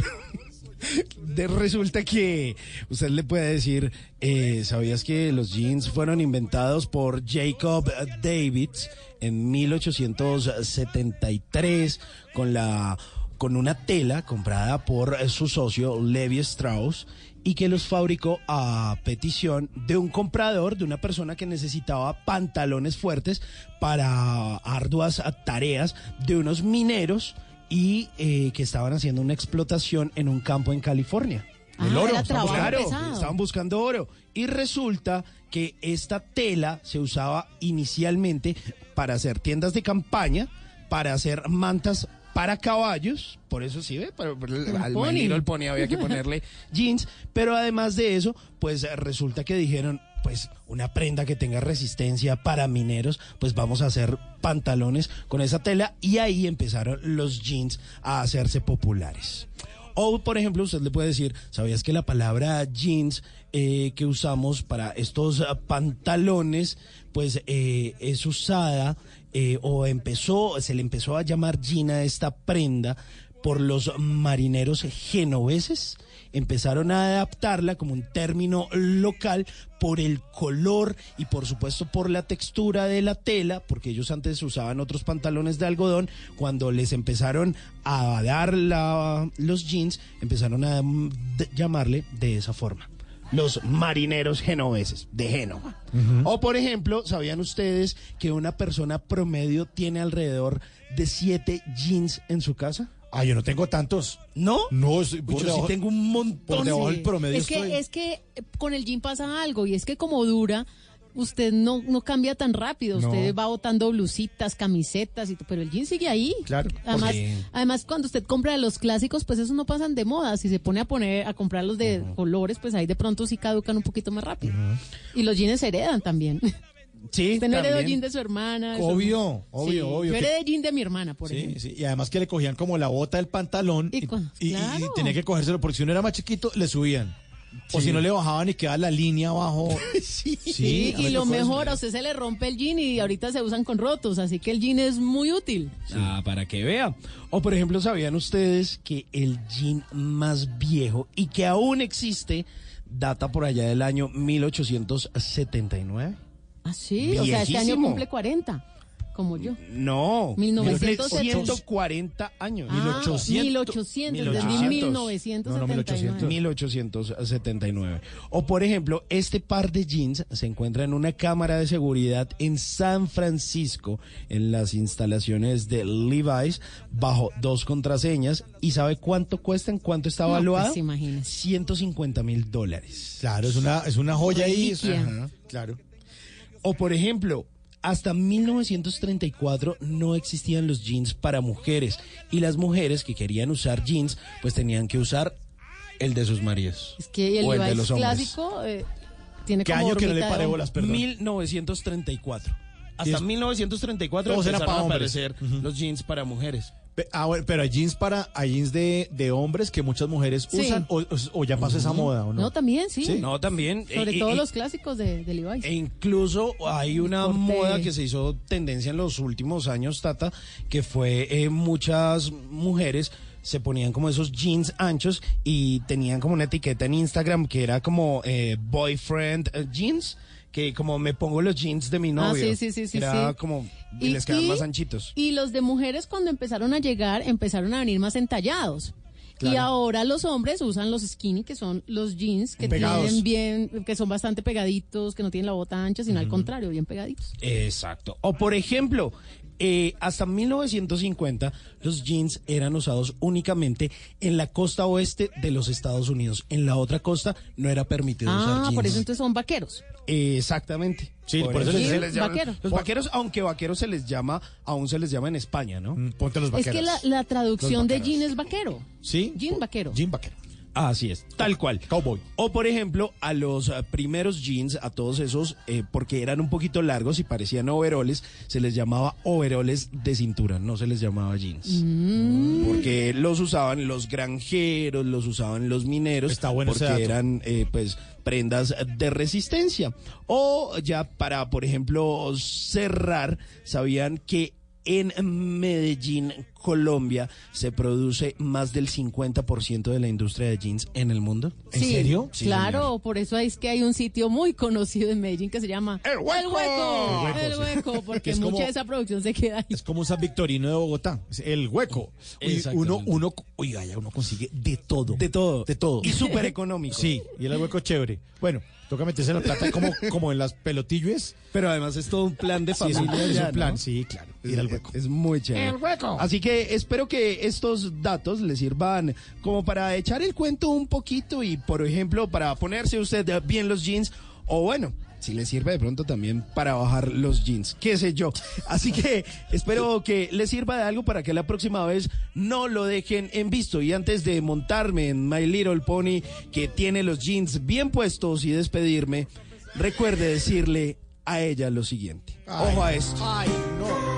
resulta que usted le puede decir, eh, ¿sabías que los jeans fueron inventados por Jacob Davids en 1873 con la con una tela comprada por su socio Levi Strauss y que los fabricó a petición de un comprador, de una persona que necesitaba pantalones fuertes para arduas tareas de unos mineros y eh, que estaban haciendo una explotación en un campo en California. Ah, El oro, era trabajo Claro, estaban buscando oro. Y resulta que esta tela se usaba inicialmente para hacer tiendas de campaña, para hacer mantas para caballos, por eso sí ve, para, para al pony. el pony había que ponerle [LAUGHS] jeans, pero además de eso, pues resulta que dijeron, pues una prenda que tenga resistencia para mineros, pues vamos a hacer pantalones con esa tela y ahí empezaron los jeans a hacerse populares. O, por ejemplo, usted le puede decir, ¿sabías que la palabra jeans eh, que usamos para estos ah, pantalones, pues eh, es usada eh, o empezó, se le empezó a llamar jean a esta prenda por los marineros genoveses? Empezaron a adaptarla como un término local por el color y por supuesto por la textura de la tela, porque ellos antes usaban otros pantalones de algodón. Cuando les empezaron a dar la- los jeans, empezaron a mm, llamarle de esa forma. Los marineros genoveses de Génova. O por ejemplo, ¿sabían ustedes que una persona promedio tiene alrededor de siete jeans en su casa? Ah, yo no tengo tantos. ¿No? No, por yo sí tengo un montón. Por debajo Sí. del promedio es que estoy. es que eh, con el jean pasa algo y es que como dura usted no, no cambia tan rápido No. usted va botando blusitas camisetas y pero el jean sigue ahí Claro, además porque- además cuando usted compra los clásicos pues esos no pasan de moda si se pone a poner a comprar los de colores pues ahí de pronto sí caducan un poquito más rápido y los jeans se heredan también [LAUGHS] Sí, usted no heredó también. jean de su hermana de su- Obvio, obvio, Sí, obvio. yo que- heredé jean de mi hermana por Sí, ejemplo sí, y además que le cogían como la bota del pantalón Y y, cu- y- y- y claro. tenía que cogérselo porque si uno era más chiquito le subían. O Sí. si no le bajaban y quedaba la línea abajo. [LAUGHS] Sí. Sí, a mí y me lo tocó eso. mejor, a usted se le rompe el jean y ahorita se usan con rotos, así que el jean es muy útil. Ah, para que vea. O por ejemplo, ¿sabían ustedes que el jean más viejo y que aún existe data por allá del año 1879? Ah, sí, o sea, este año Viejísimo. cumple 40, como yo. No, 1970. 140 años. Ah, 1800. 1800, entendí 1800. 1979. 1879. O por ejemplo, este par de jeans se encuentra en una cámara de seguridad en San Francisco, en las instalaciones de Levi's, bajo dos contraseñas. ¿Y sabe cuánto cuestan? ¿Cuánto está No, evaluado? pues, imagínese. 150 mil dólares. Claro, es una, es una joya ahí. Claro. O por ejemplo, hasta 1934 no existían los jeans para mujeres y las mujeres que querían usar jeans pues tenían que usar el de sus maridos. Es que el o el de los hombres. clásico eh, tiene ¿Qué como año que no le paré bolas, perdón? 1934. Hasta Y es- 1934 Todos eran empezaron para a aparecer Ujú. los jeans para mujeres. Ah, bueno, pero hay jeans para, hay jeans de, de hombres que muchas mujeres Sí. usan o, ya pasó esa moda, ¿o no? No, también, sí. Sí. No, también. Sobre eh, todo eh, los clásicos de, de Levi's. E incluso hay una Corte. moda que se hizo tendencia en los últimos años, Tata, que fue eh, muchas mujeres se ponían como esos jeans anchos y tenían como una etiqueta en Instagram que era como eh, boyfriend eh, jeans, que como me pongo los jeans de mi Ah, novio. sí, sí, sí, sí, Era sí. como y, les quedan más anchitos. Y los de mujeres cuando empezaron a llegar empezaron a venir más entallados. Y ahora los hombres usan los skinny, que son los jeans que Pegados. tienen bien, que son bastante pegaditos, que no tienen la bota ancha, sino al contrario, bien pegaditos. Exacto. O por ejemplo, eh, hasta 1950 los jeans eran usados únicamente en la costa oeste de los Estados Unidos. En la otra costa no era permitido usar Ah, jeans. por eso entonces son vaqueros. Exactamente. Sí, por eso les- se Sí, llama- vaquero. Los vaqueros, aunque vaqueros se les llama, aún se les llama en España, ¿no? Mm, Ponte los Es vaqueros. que la, la traducción de jean es vaquero. ¿Sí? Jean vaquero. Jean vaquero. Así es, tal cual. Cowboy. O por ejemplo, a los eh, primeros jeans, a todos esos, eh, porque eran un poquito largos y parecían overoles, se les llamaba overoles de cintura, no se les llamaba jeans. Mm. Porque los usaban los granjeros, los usaban los mineros, Está bueno ese porque dato. eran eh, pues prendas de resistencia. O ya para, por ejemplo, cerrar, sabían que en Medellín, Colombia, se produce más del 50% de la industria de jeans en el mundo. ¿En Sí, serio? Sí, claro, por eso es que hay un sitio muy conocido en Medellín que se llama El Hueco. El Hueco, El Hueco, El. Hueco, [LAUGHS] Que porque es mucha como- de esa producción se queda ahí. Es como un San Victorino de Bogotá. Es el hueco. Uno, uno, oiga, ya uno consigue de todo. De todo. De todo. Y súper económico. Sí, y el hueco chévere. Bueno, toca meterse la plata como, como en las pelotillos. Pero además es todo un plan de Sí, es un- familia. es un plan, ¿no? sí, claro. Ir al hueco. Es muy chévere. El hueco. Así que espero que estos datos les sirvan como para echar el cuento un poquito y, por ejemplo, para ponerse usted bien los jeans o bueno. Si les sirve de pronto también para bajar los jeans, qué sé yo. Así que espero que les sirva de algo para que la próxima vez no lo dejen en visto. Y antes de montarme en My Little Pony, que tiene los jeans bien puestos y despedirme, recuerde decirle a ella lo siguiente. Ojo a esto. Ay, no.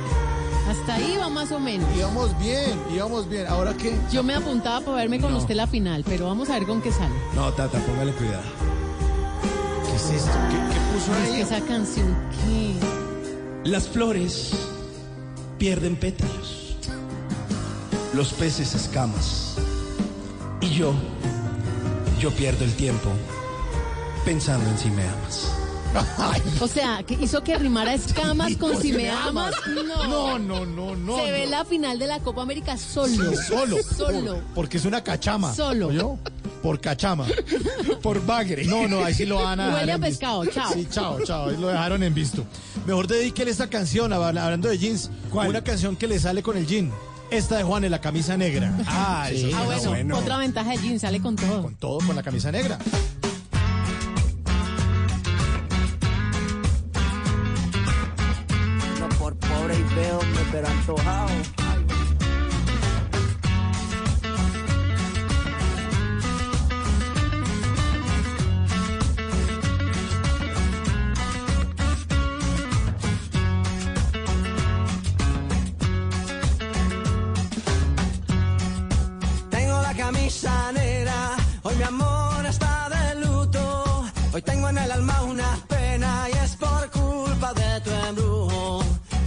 Hasta ahí va más o menos. Íbamos bien, íbamos bien. ¿Ahora qué? Yo me apuntaba para verme con No. usted la final, pero vamos a ver con qué sale. No, Tata, póngale cuidado. ¿Qué es esto? ¿Qué, qué puso Es que ahí? esa canción, ¿qué? Las flores pierden pétalos, los peces escamas, y yo, yo pierdo el tiempo pensando en si me amas. [LAUGHS] O sea, que hizo que rimara escamas con si me amas. No. No, no, no, no. Se ve no. la final de la Copa América solo. Solo. Solo. Por- porque es una cachama. Solo. ¿Oyó? Por cachama. Por bagre. No, no, ahí sí lo van a Huele a visto. pescado, chao. Sí, chao, chao. Ahí lo dejaron en visto. Mejor dedíquele esta canción, hab- hablando de jeans. ¿Cuál? Una canción que le sale con el jean. Esta de Juan en la camisa negra. Ah, Sí, eso Ah, bueno, bueno. otra ventaja de Jean, sale con todo. Con todo, con la camisa negra. Tengo la camisa negra, hoy mi amor está de luto. Hoy tengo en el alma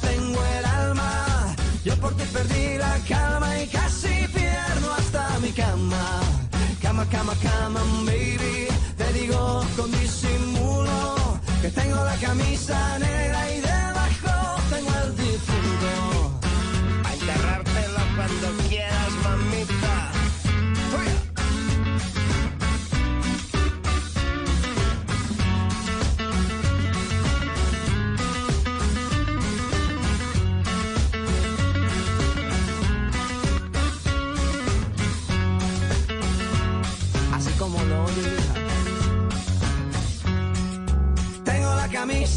tengo el alma. Yo por ti perdí la calma y casi pierdo hasta mi cama. Cama, cama, cama, baby. Te digo con disimulo que tengo la camisa negra y debajo tengo el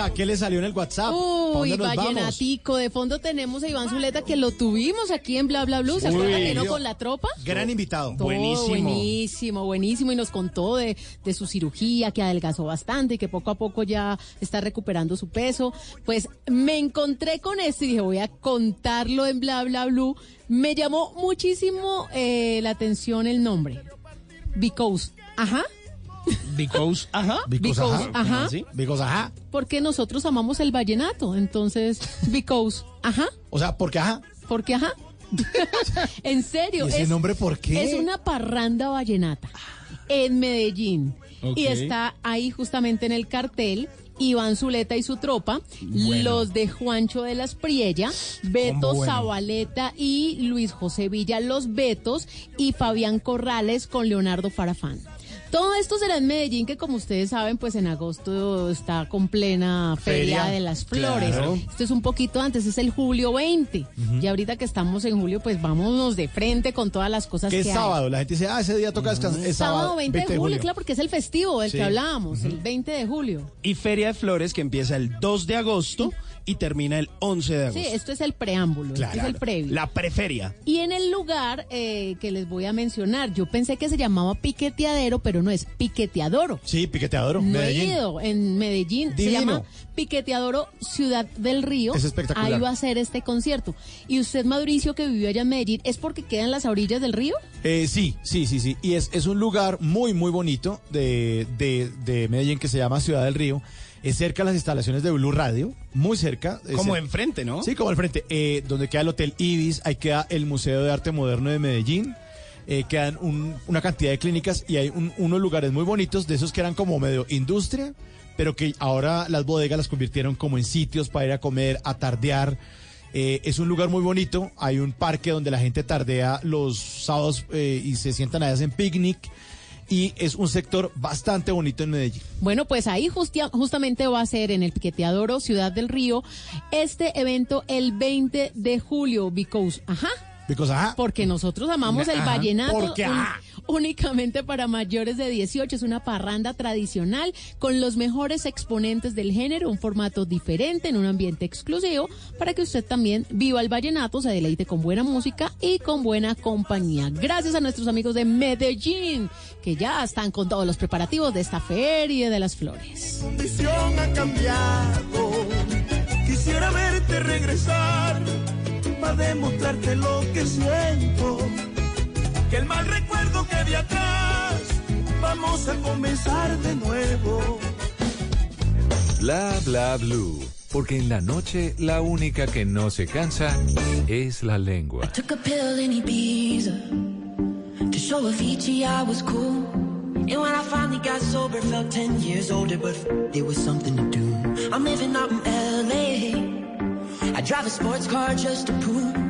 Tata, ¿qué le salió en el WhatsApp? ¿Pa' Uy, vamos? vallenatico. De fondo tenemos a Iván Zuleta, que lo tuvimos aquí en Bla Bla Blue. ¿Se acuerdan que no con la tropa? Gran invitado. Todo buenísimo, buenísimo. Y nos contó de, de su cirugía, que adelgazó bastante y que poco a poco ya está recuperando su peso. Pues me encontré con esto y dije, voy a contarlo en Bla Bla Blue. Me llamó muchísimo eh, la atención el nombre. Because. Ajá. Because, ajá. Because, Because, ajá. ajá. ¿Sí? Because, ajá. Porque nosotros amamos el vallenato. Entonces, because. Ajá. O sea, porque ajá. Porque ajá. [LAUGHS] en serio. ¿Y ese es- nombre por qué? Es una parranda vallenata en Medellín. Y está ahí justamente en el cartel. Iván Zuleta y su tropa, los de Juancho de las Priella, Beto bueno. Zabaleta y Luis José Villa, los Betos, y Fabián Corrales con Leonardo Farafán. Todo esto será en Medellín, que como ustedes saben, pues en agosto está con plena Feria, Feria, de las Flores. claro. Esto es un poquito antes, es el julio 20. Y ahorita que estamos en julio, pues vámonos de frente con todas las cosas Que que es hay. sábado. La gente dice, ah, ese día toca descansar. Es sábado, Sábado 20, de julio, claro, porque es el festivo del Sí. que hablábamos, el 20 de julio. Y Feria de Flores que empieza el 2 de agosto y termina el 11 de Sí, agosto. esto es el preámbulo, esto es el previo. La preferia. Y en el lugar eh, que les voy a mencionar, yo pensé que se llamaba Piqueteadero, pero no es Piqueteadoro. Sí, piqueteador. No Medellín. he ido en Medellín. Se llama Piqueteadoro Ciudad del Río. Es espectacular. Ahí va a ser este concierto. Y usted, Mauricio, que vivió allá en Medellín, ¿es porque queda en las orillas del río? Eh, sí, sí, sí, sí. Y es, es un lugar muy, muy bonito de, de, de Medellín que se llama Ciudad del Río. Es cerca de las instalaciones de Blue Radio, muy cerca. Como enfrente, ¿no? Sí, como al frente. Eh, donde queda el Hotel Ibis, ahí queda el Museo de Arte Moderno de Medellín. Eh, quedan un- una cantidad de clínicas y hay un- unos lugares muy bonitos, de esos que eran como medio industria, pero que ahora las bodegas las convirtieron como en sitios para ir a comer, a tardear. Eh, es un lugar muy bonito, hay un parque donde la gente tardea los sábados eh, y se sientan allá en picnic y es un sector bastante bonito en Medellín. Bueno, pues ahí justia- justamente va a ser en el Piqueteadoro, Ciudad del Río, este evento el 20 de julio, because, ajá, Because, ajá, porque nosotros amamos el vallenato porque, un- ajá. Únicamente para mayores de 18. Es una parranda tradicional con los mejores exponentes del género, un formato diferente, en un ambiente exclusivo, para que usted también viva el vallenato, se deleite con buena música y con buena compañía. Gracias a nuestros amigos de Medellín, que ya están con todos los preparativos de esta Feria de las Flores. condición ha cambiado. Quisiera verte regresar para demostrarte lo que siento. Que el mal recuerdo quede atrás. Vamos a comenzar de nuevo. Bla Bla Blue. Porque en la noche la única que no se cansa es la lengua. Took a pill in Ibiza to show Avicii I was cool. And when I finally got sober, felt 10 years older, but it was something to do. I'm living out in LA. I drive a sports car just to prove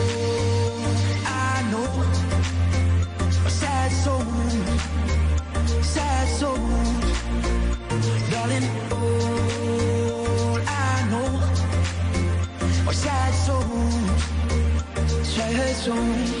中。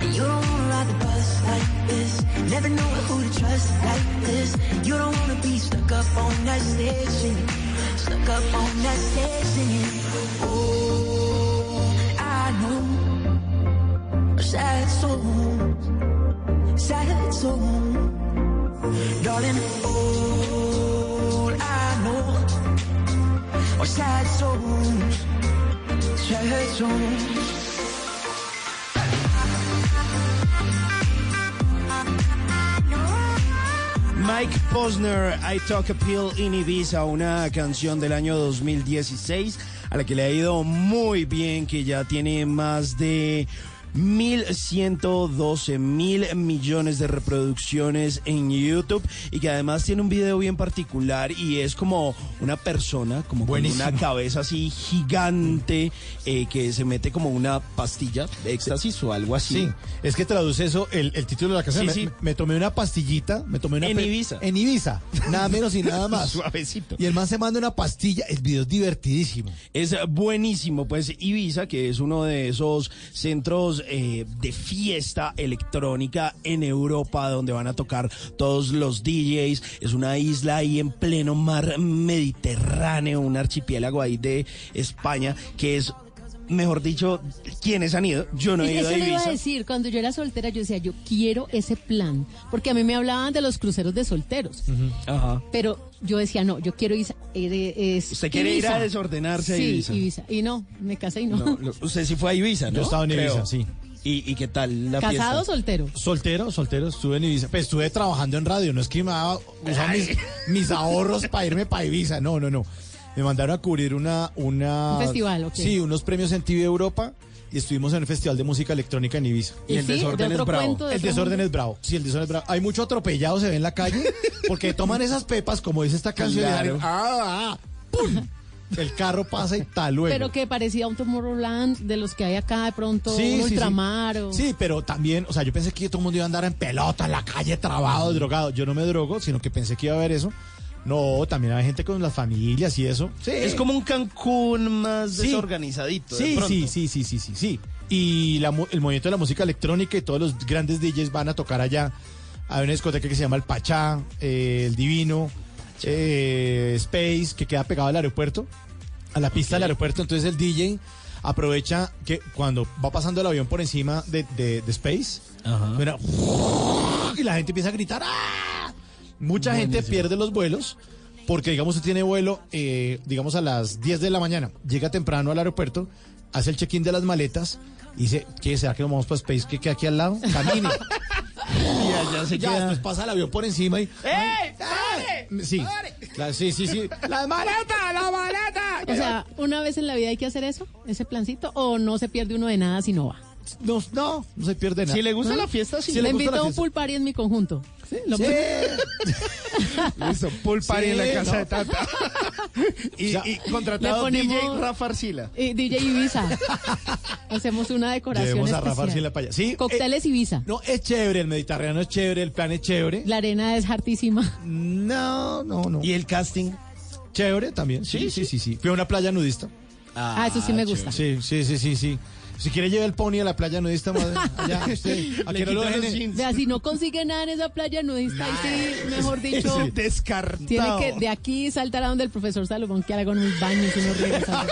And you don't wanna ride the bus like this. Never know who to trust like this. You don't wanna be stuck up on that singing. Stuck up on that singing. Oh, I know. Sad soul. Sad soul. Darling, all I know are sad souls. Sad souls. Mike Posner, I Talk a Pill in Ibiza, una canción del año 2016 a la que le ha ido muy bien, que ya tiene más de 1.112 mil millones de reproducciones en YouTube y que además tiene un video bien particular y es como una persona, como con una cabeza así gigante eh, que se mete como una pastilla de éxtasis o algo así. Sí, es que traduce eso, el, el título de la canción. Sí, me, tomé una pastillita, me tomé una En Ibiza. En Ibiza, nada menos y nada más. [LAUGHS] Suavecito. Y el man se manda una pastilla, el video es divertidísimo. Es buenísimo, pues Ibiza, que es uno de esos centros eh, de fiesta electrónica en Europa, donde van a tocar todos los DJs, es una isla ahí en pleno mar Mediterráneo, un archipiélago ahí de España, que es, mejor dicho, ¿quiénes han ido? Yo no he ido Eso a le iba a Ibiza. decir, cuando yo era soltera, yo decía, yo quiero ese plan, porque a mí me hablaban de los cruceros de solteros, Ajá. pero yo decía, no, yo quiero Ibiza. eh, es ¿Usted quiere ir a desordenarse a sí, Ibiza? Ibiza. Y no, me casé y no. No, lo- usted sí fue a Ibiza, ¿no? Yo estaba en Creo. Ibiza, sí. ¿Y, y qué tal la fiesta? ¿Casado o soltero? Soltero, soltero, estuve en Ibiza. Pues estuve trabajando en radio, no es que me daba usar mis, mis ahorros para irme para Ibiza, no, no, no. Me mandaron a cubrir una... una Un festival, ¿o qué? Sí, unos premios en TV Europa y estuvimos en el Festival de Música Electrónica en Ibiza. Y sí, de otro cuento, de El desorden mundo. es bravo. Sí, el desorden es bravo. Hay mucho atropellado, se ve en la calle, [LAUGHS] porque toman esas pepas, como dice esta canción, y salen, ¡ah, ah! ¡pum! El carro pasa y tal luego. Pero que parecía un Tomorrowland de los que hay acá de pronto, Sí, un sí, sí. ultramar o... Sí, pero también, o sea, yo pensé que todo el mundo iba a andar en pelota, en la calle, trabado, drogado. Yo no me drogo, sino que pensé que iba a haber eso. No, también hay gente con las familias y eso. Sí. Es como un Cancún más Sí. desorganizadito. de Sí, sí, sí, sí, sí, sí, sí. Y la el movimiento de la música electrónica y todos los grandes DJs van a tocar allá. Hay una discoteca que se llama El Pachá, eh, El Divino, eh, Space, que queda pegado al aeropuerto, a la pista del aeropuerto. Entonces el DJ aprovecha que cuando va pasando el avión por encima de, de- de Space, y la gente empieza a gritar ¡Ah! Mucha gente pierde los vuelos porque, digamos, usted tiene vuelo, eh, digamos, a las 10 de la mañana, llega temprano al aeropuerto, hace el check-in de las maletas y dice, ¿qué? ¿Será que nos vamos para Space que queda aquí al lado? Camine. [LAUGHS] Y allá se ya, queda. después pasa el avión por encima y... ¡Eh! ¡Pare! Sí, la- sí, sí, sí. ¡Las maletas, las maletas! O sea, una vez en la vida hay que hacer eso, ese plancito, o no se pierde uno de nada si no va. No, no, no se pierde nada. Si le gusta ¿No? la fiesta, sí. Si le le invito a un pool party en mi conjunto. Sí, lo Sí. [LAUGHS] Listo, pool party Sí, en la casa no. de Tata. [LAUGHS] y, O sea, y contratado ponemos- DJ Rafa Arcila. Y DJ Ibiza. [LAUGHS] Hacemos una decoración Llevemos a Rafa especial. Arcila para allá. Sí, Cócteles Ibiza. No, es chévere, el Mediterráneo es chévere, el plan es chévere. La arena es hartísima. No, no, no. ¿Y el casting? Chévere también. Sí, sí, sí, sí. Fui a una playa nudista. Ah, eso sí me gusta. Sí, sí, sí, sí, sí. Si quiere llevar el pony a la playa nudista, madre, [LAUGHS] allá, usted, a que no lo dejen si no consigue nada en esa playa nudista, ahí sí, mejor dicho, Descartado. tiene que de aquí saltar a donde el profesor Salomón que haga con unos baños y unos regresa.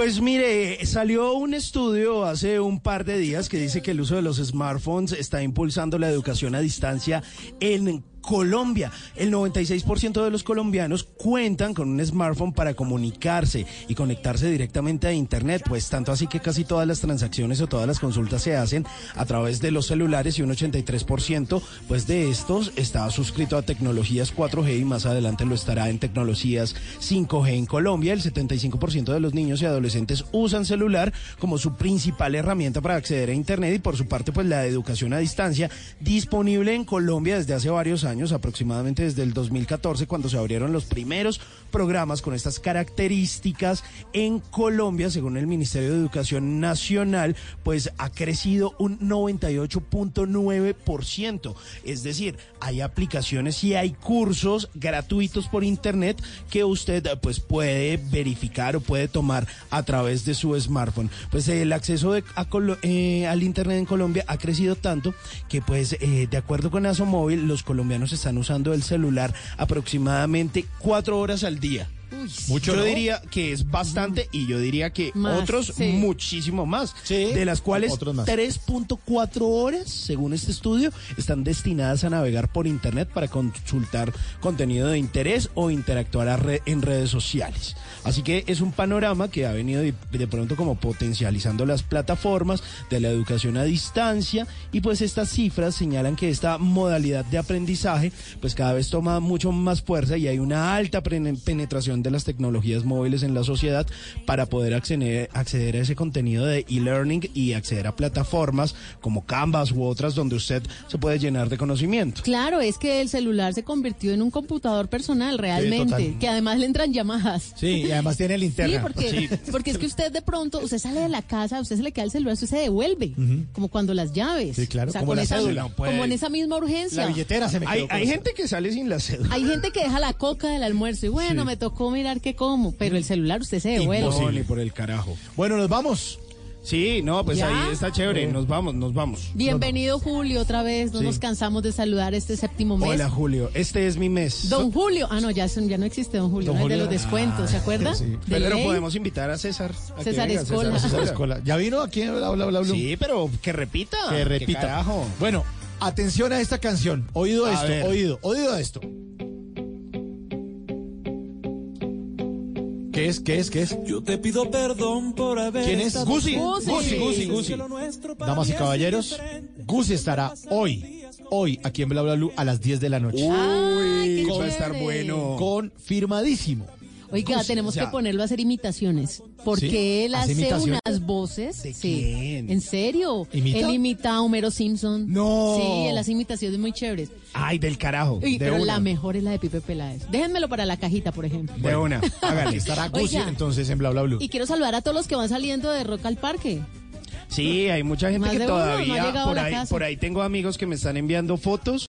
Pues mire, salió un estudio hace un par de días que dice que el uso de los smartphones está impulsando la educación a distancia en Colombia. El 96% de los colombianos cuentan con un smartphone para comunicarse y conectarse directamente a Internet, pues tanto así que casi todas las transacciones o todas las consultas se hacen a través de los celulares y un 83% pues de estos está suscrito a tecnologías 4G y más adelante lo estará en tecnologías 5G en Colombia. El 75% de los niños y adolescentes usan celular como su principal herramienta para acceder a Internet y por su parte pues la educación a distancia disponible en Colombia desde hace varios años, aproximadamente desde el 2014 cuando se abrieron los primeros programas con estas características en Colombia, según el Ministerio de Educación Nacional, pues ha crecido un 98.9%. Es decir, hay aplicaciones y hay cursos gratuitos por internet que usted pues puede verificar o puede tomar a través de su smartphone. Pues el acceso de- a eh, al internet en Colombia ha crecido tanto que pues eh, de acuerdo con Asomóvil los colombianos están usando el celular aproximadamente cuatro horas al día. Mucho, yo ¿no? diría que es bastante y yo diría que Más, otros sí. muchísimo más. Sí, de las cuales otros más. 3.4 horas, según este estudio, están destinadas a navegar por Internet para consultar contenido de interés o interactuar a re- en redes sociales. Así que es un panorama que ha venido de, de pronto como potencializando las plataformas de la educación a distancia y pues estas cifras señalan que esta modalidad de aprendizaje pues cada vez toma mucho más fuerza y hay una alta penetración de las tecnologías móviles en la sociedad para poder acceder, acceder a ese contenido de e-learning y acceder a plataformas como Canvas u otras donde usted se puede llenar de conocimiento. Claro, es que el celular se convirtió en un computador personal realmente, que además le entran llamadas. Sí, y además tiene Sí, linterna. porque, porque es que usted de pronto, usted sale de la casa, usted se le queda el celular, usted se devuelve, como cuando las llaves. Sí, claro, O sea, como la esa, cédula. como en esa misma urgencia. La billetera se me quedó. Hay, gente que sale sin la cédula. Hay gente que deja la coca del almuerzo y bueno, me tocó mirar qué como, pero el celular usted se devuelve. No, ni por el carajo. Bueno, nos vamos. Sí, no, pues ¿Ya? ahí está chévere. Nos vamos, nos vamos. Bienvenido Julio otra vez, no Sí. nos cansamos de saludar este séptimo mes. Hola, Julio. Este es mi mes. Don Julio, ah no, ya, son- ya no existe Don Julio, Don de los descuentos, ¿se acuerda? sí. Pero ley. podemos invitar a César. a César Escola. César Escola. ¿Ya vino aquí en Bla Bla Bla? Sí, pero que repita. Que ¿Qué repita. carajo? Bueno, atención a esta canción. Oído A esto, ver. oído, oído esto. ¿Qué es? ¿Qué es? ¿Qué es? Yo te pido perdón por haber ¿Quién es? Gusi. Gusi. Gusi, Gusi, Damas y caballeros. Gusi estará hoy, hoy, aquí en Bla Bla Blue a las 10 de la noche. Ay, qué va a estar chévere. bueno. Confirmadísimo. Oiga, tenemos ya. que ponerlo a hacer imitaciones. Porque ¿Sí? él ¿Hace unas voces. ¿De sí. quién? ¿En serio? ¿Imita? Él imita a Homero Simpson. No. Sí, él hace imitaciones muy chéveres. Ay, del carajo. De pero una. la mejor es la de Pipe Peláez. Déjenmelo para la cajita, por ejemplo. De una. [LAUGHS] Hágale. Estará Oiga. entonces en Bla Bla Blue. Y quiero saludar a todos los que van saliendo de Rock al Parque. Sí, hay mucha gente Más que uno, no todavía por ahí, por ahí tengo amigos que me están enviando fotos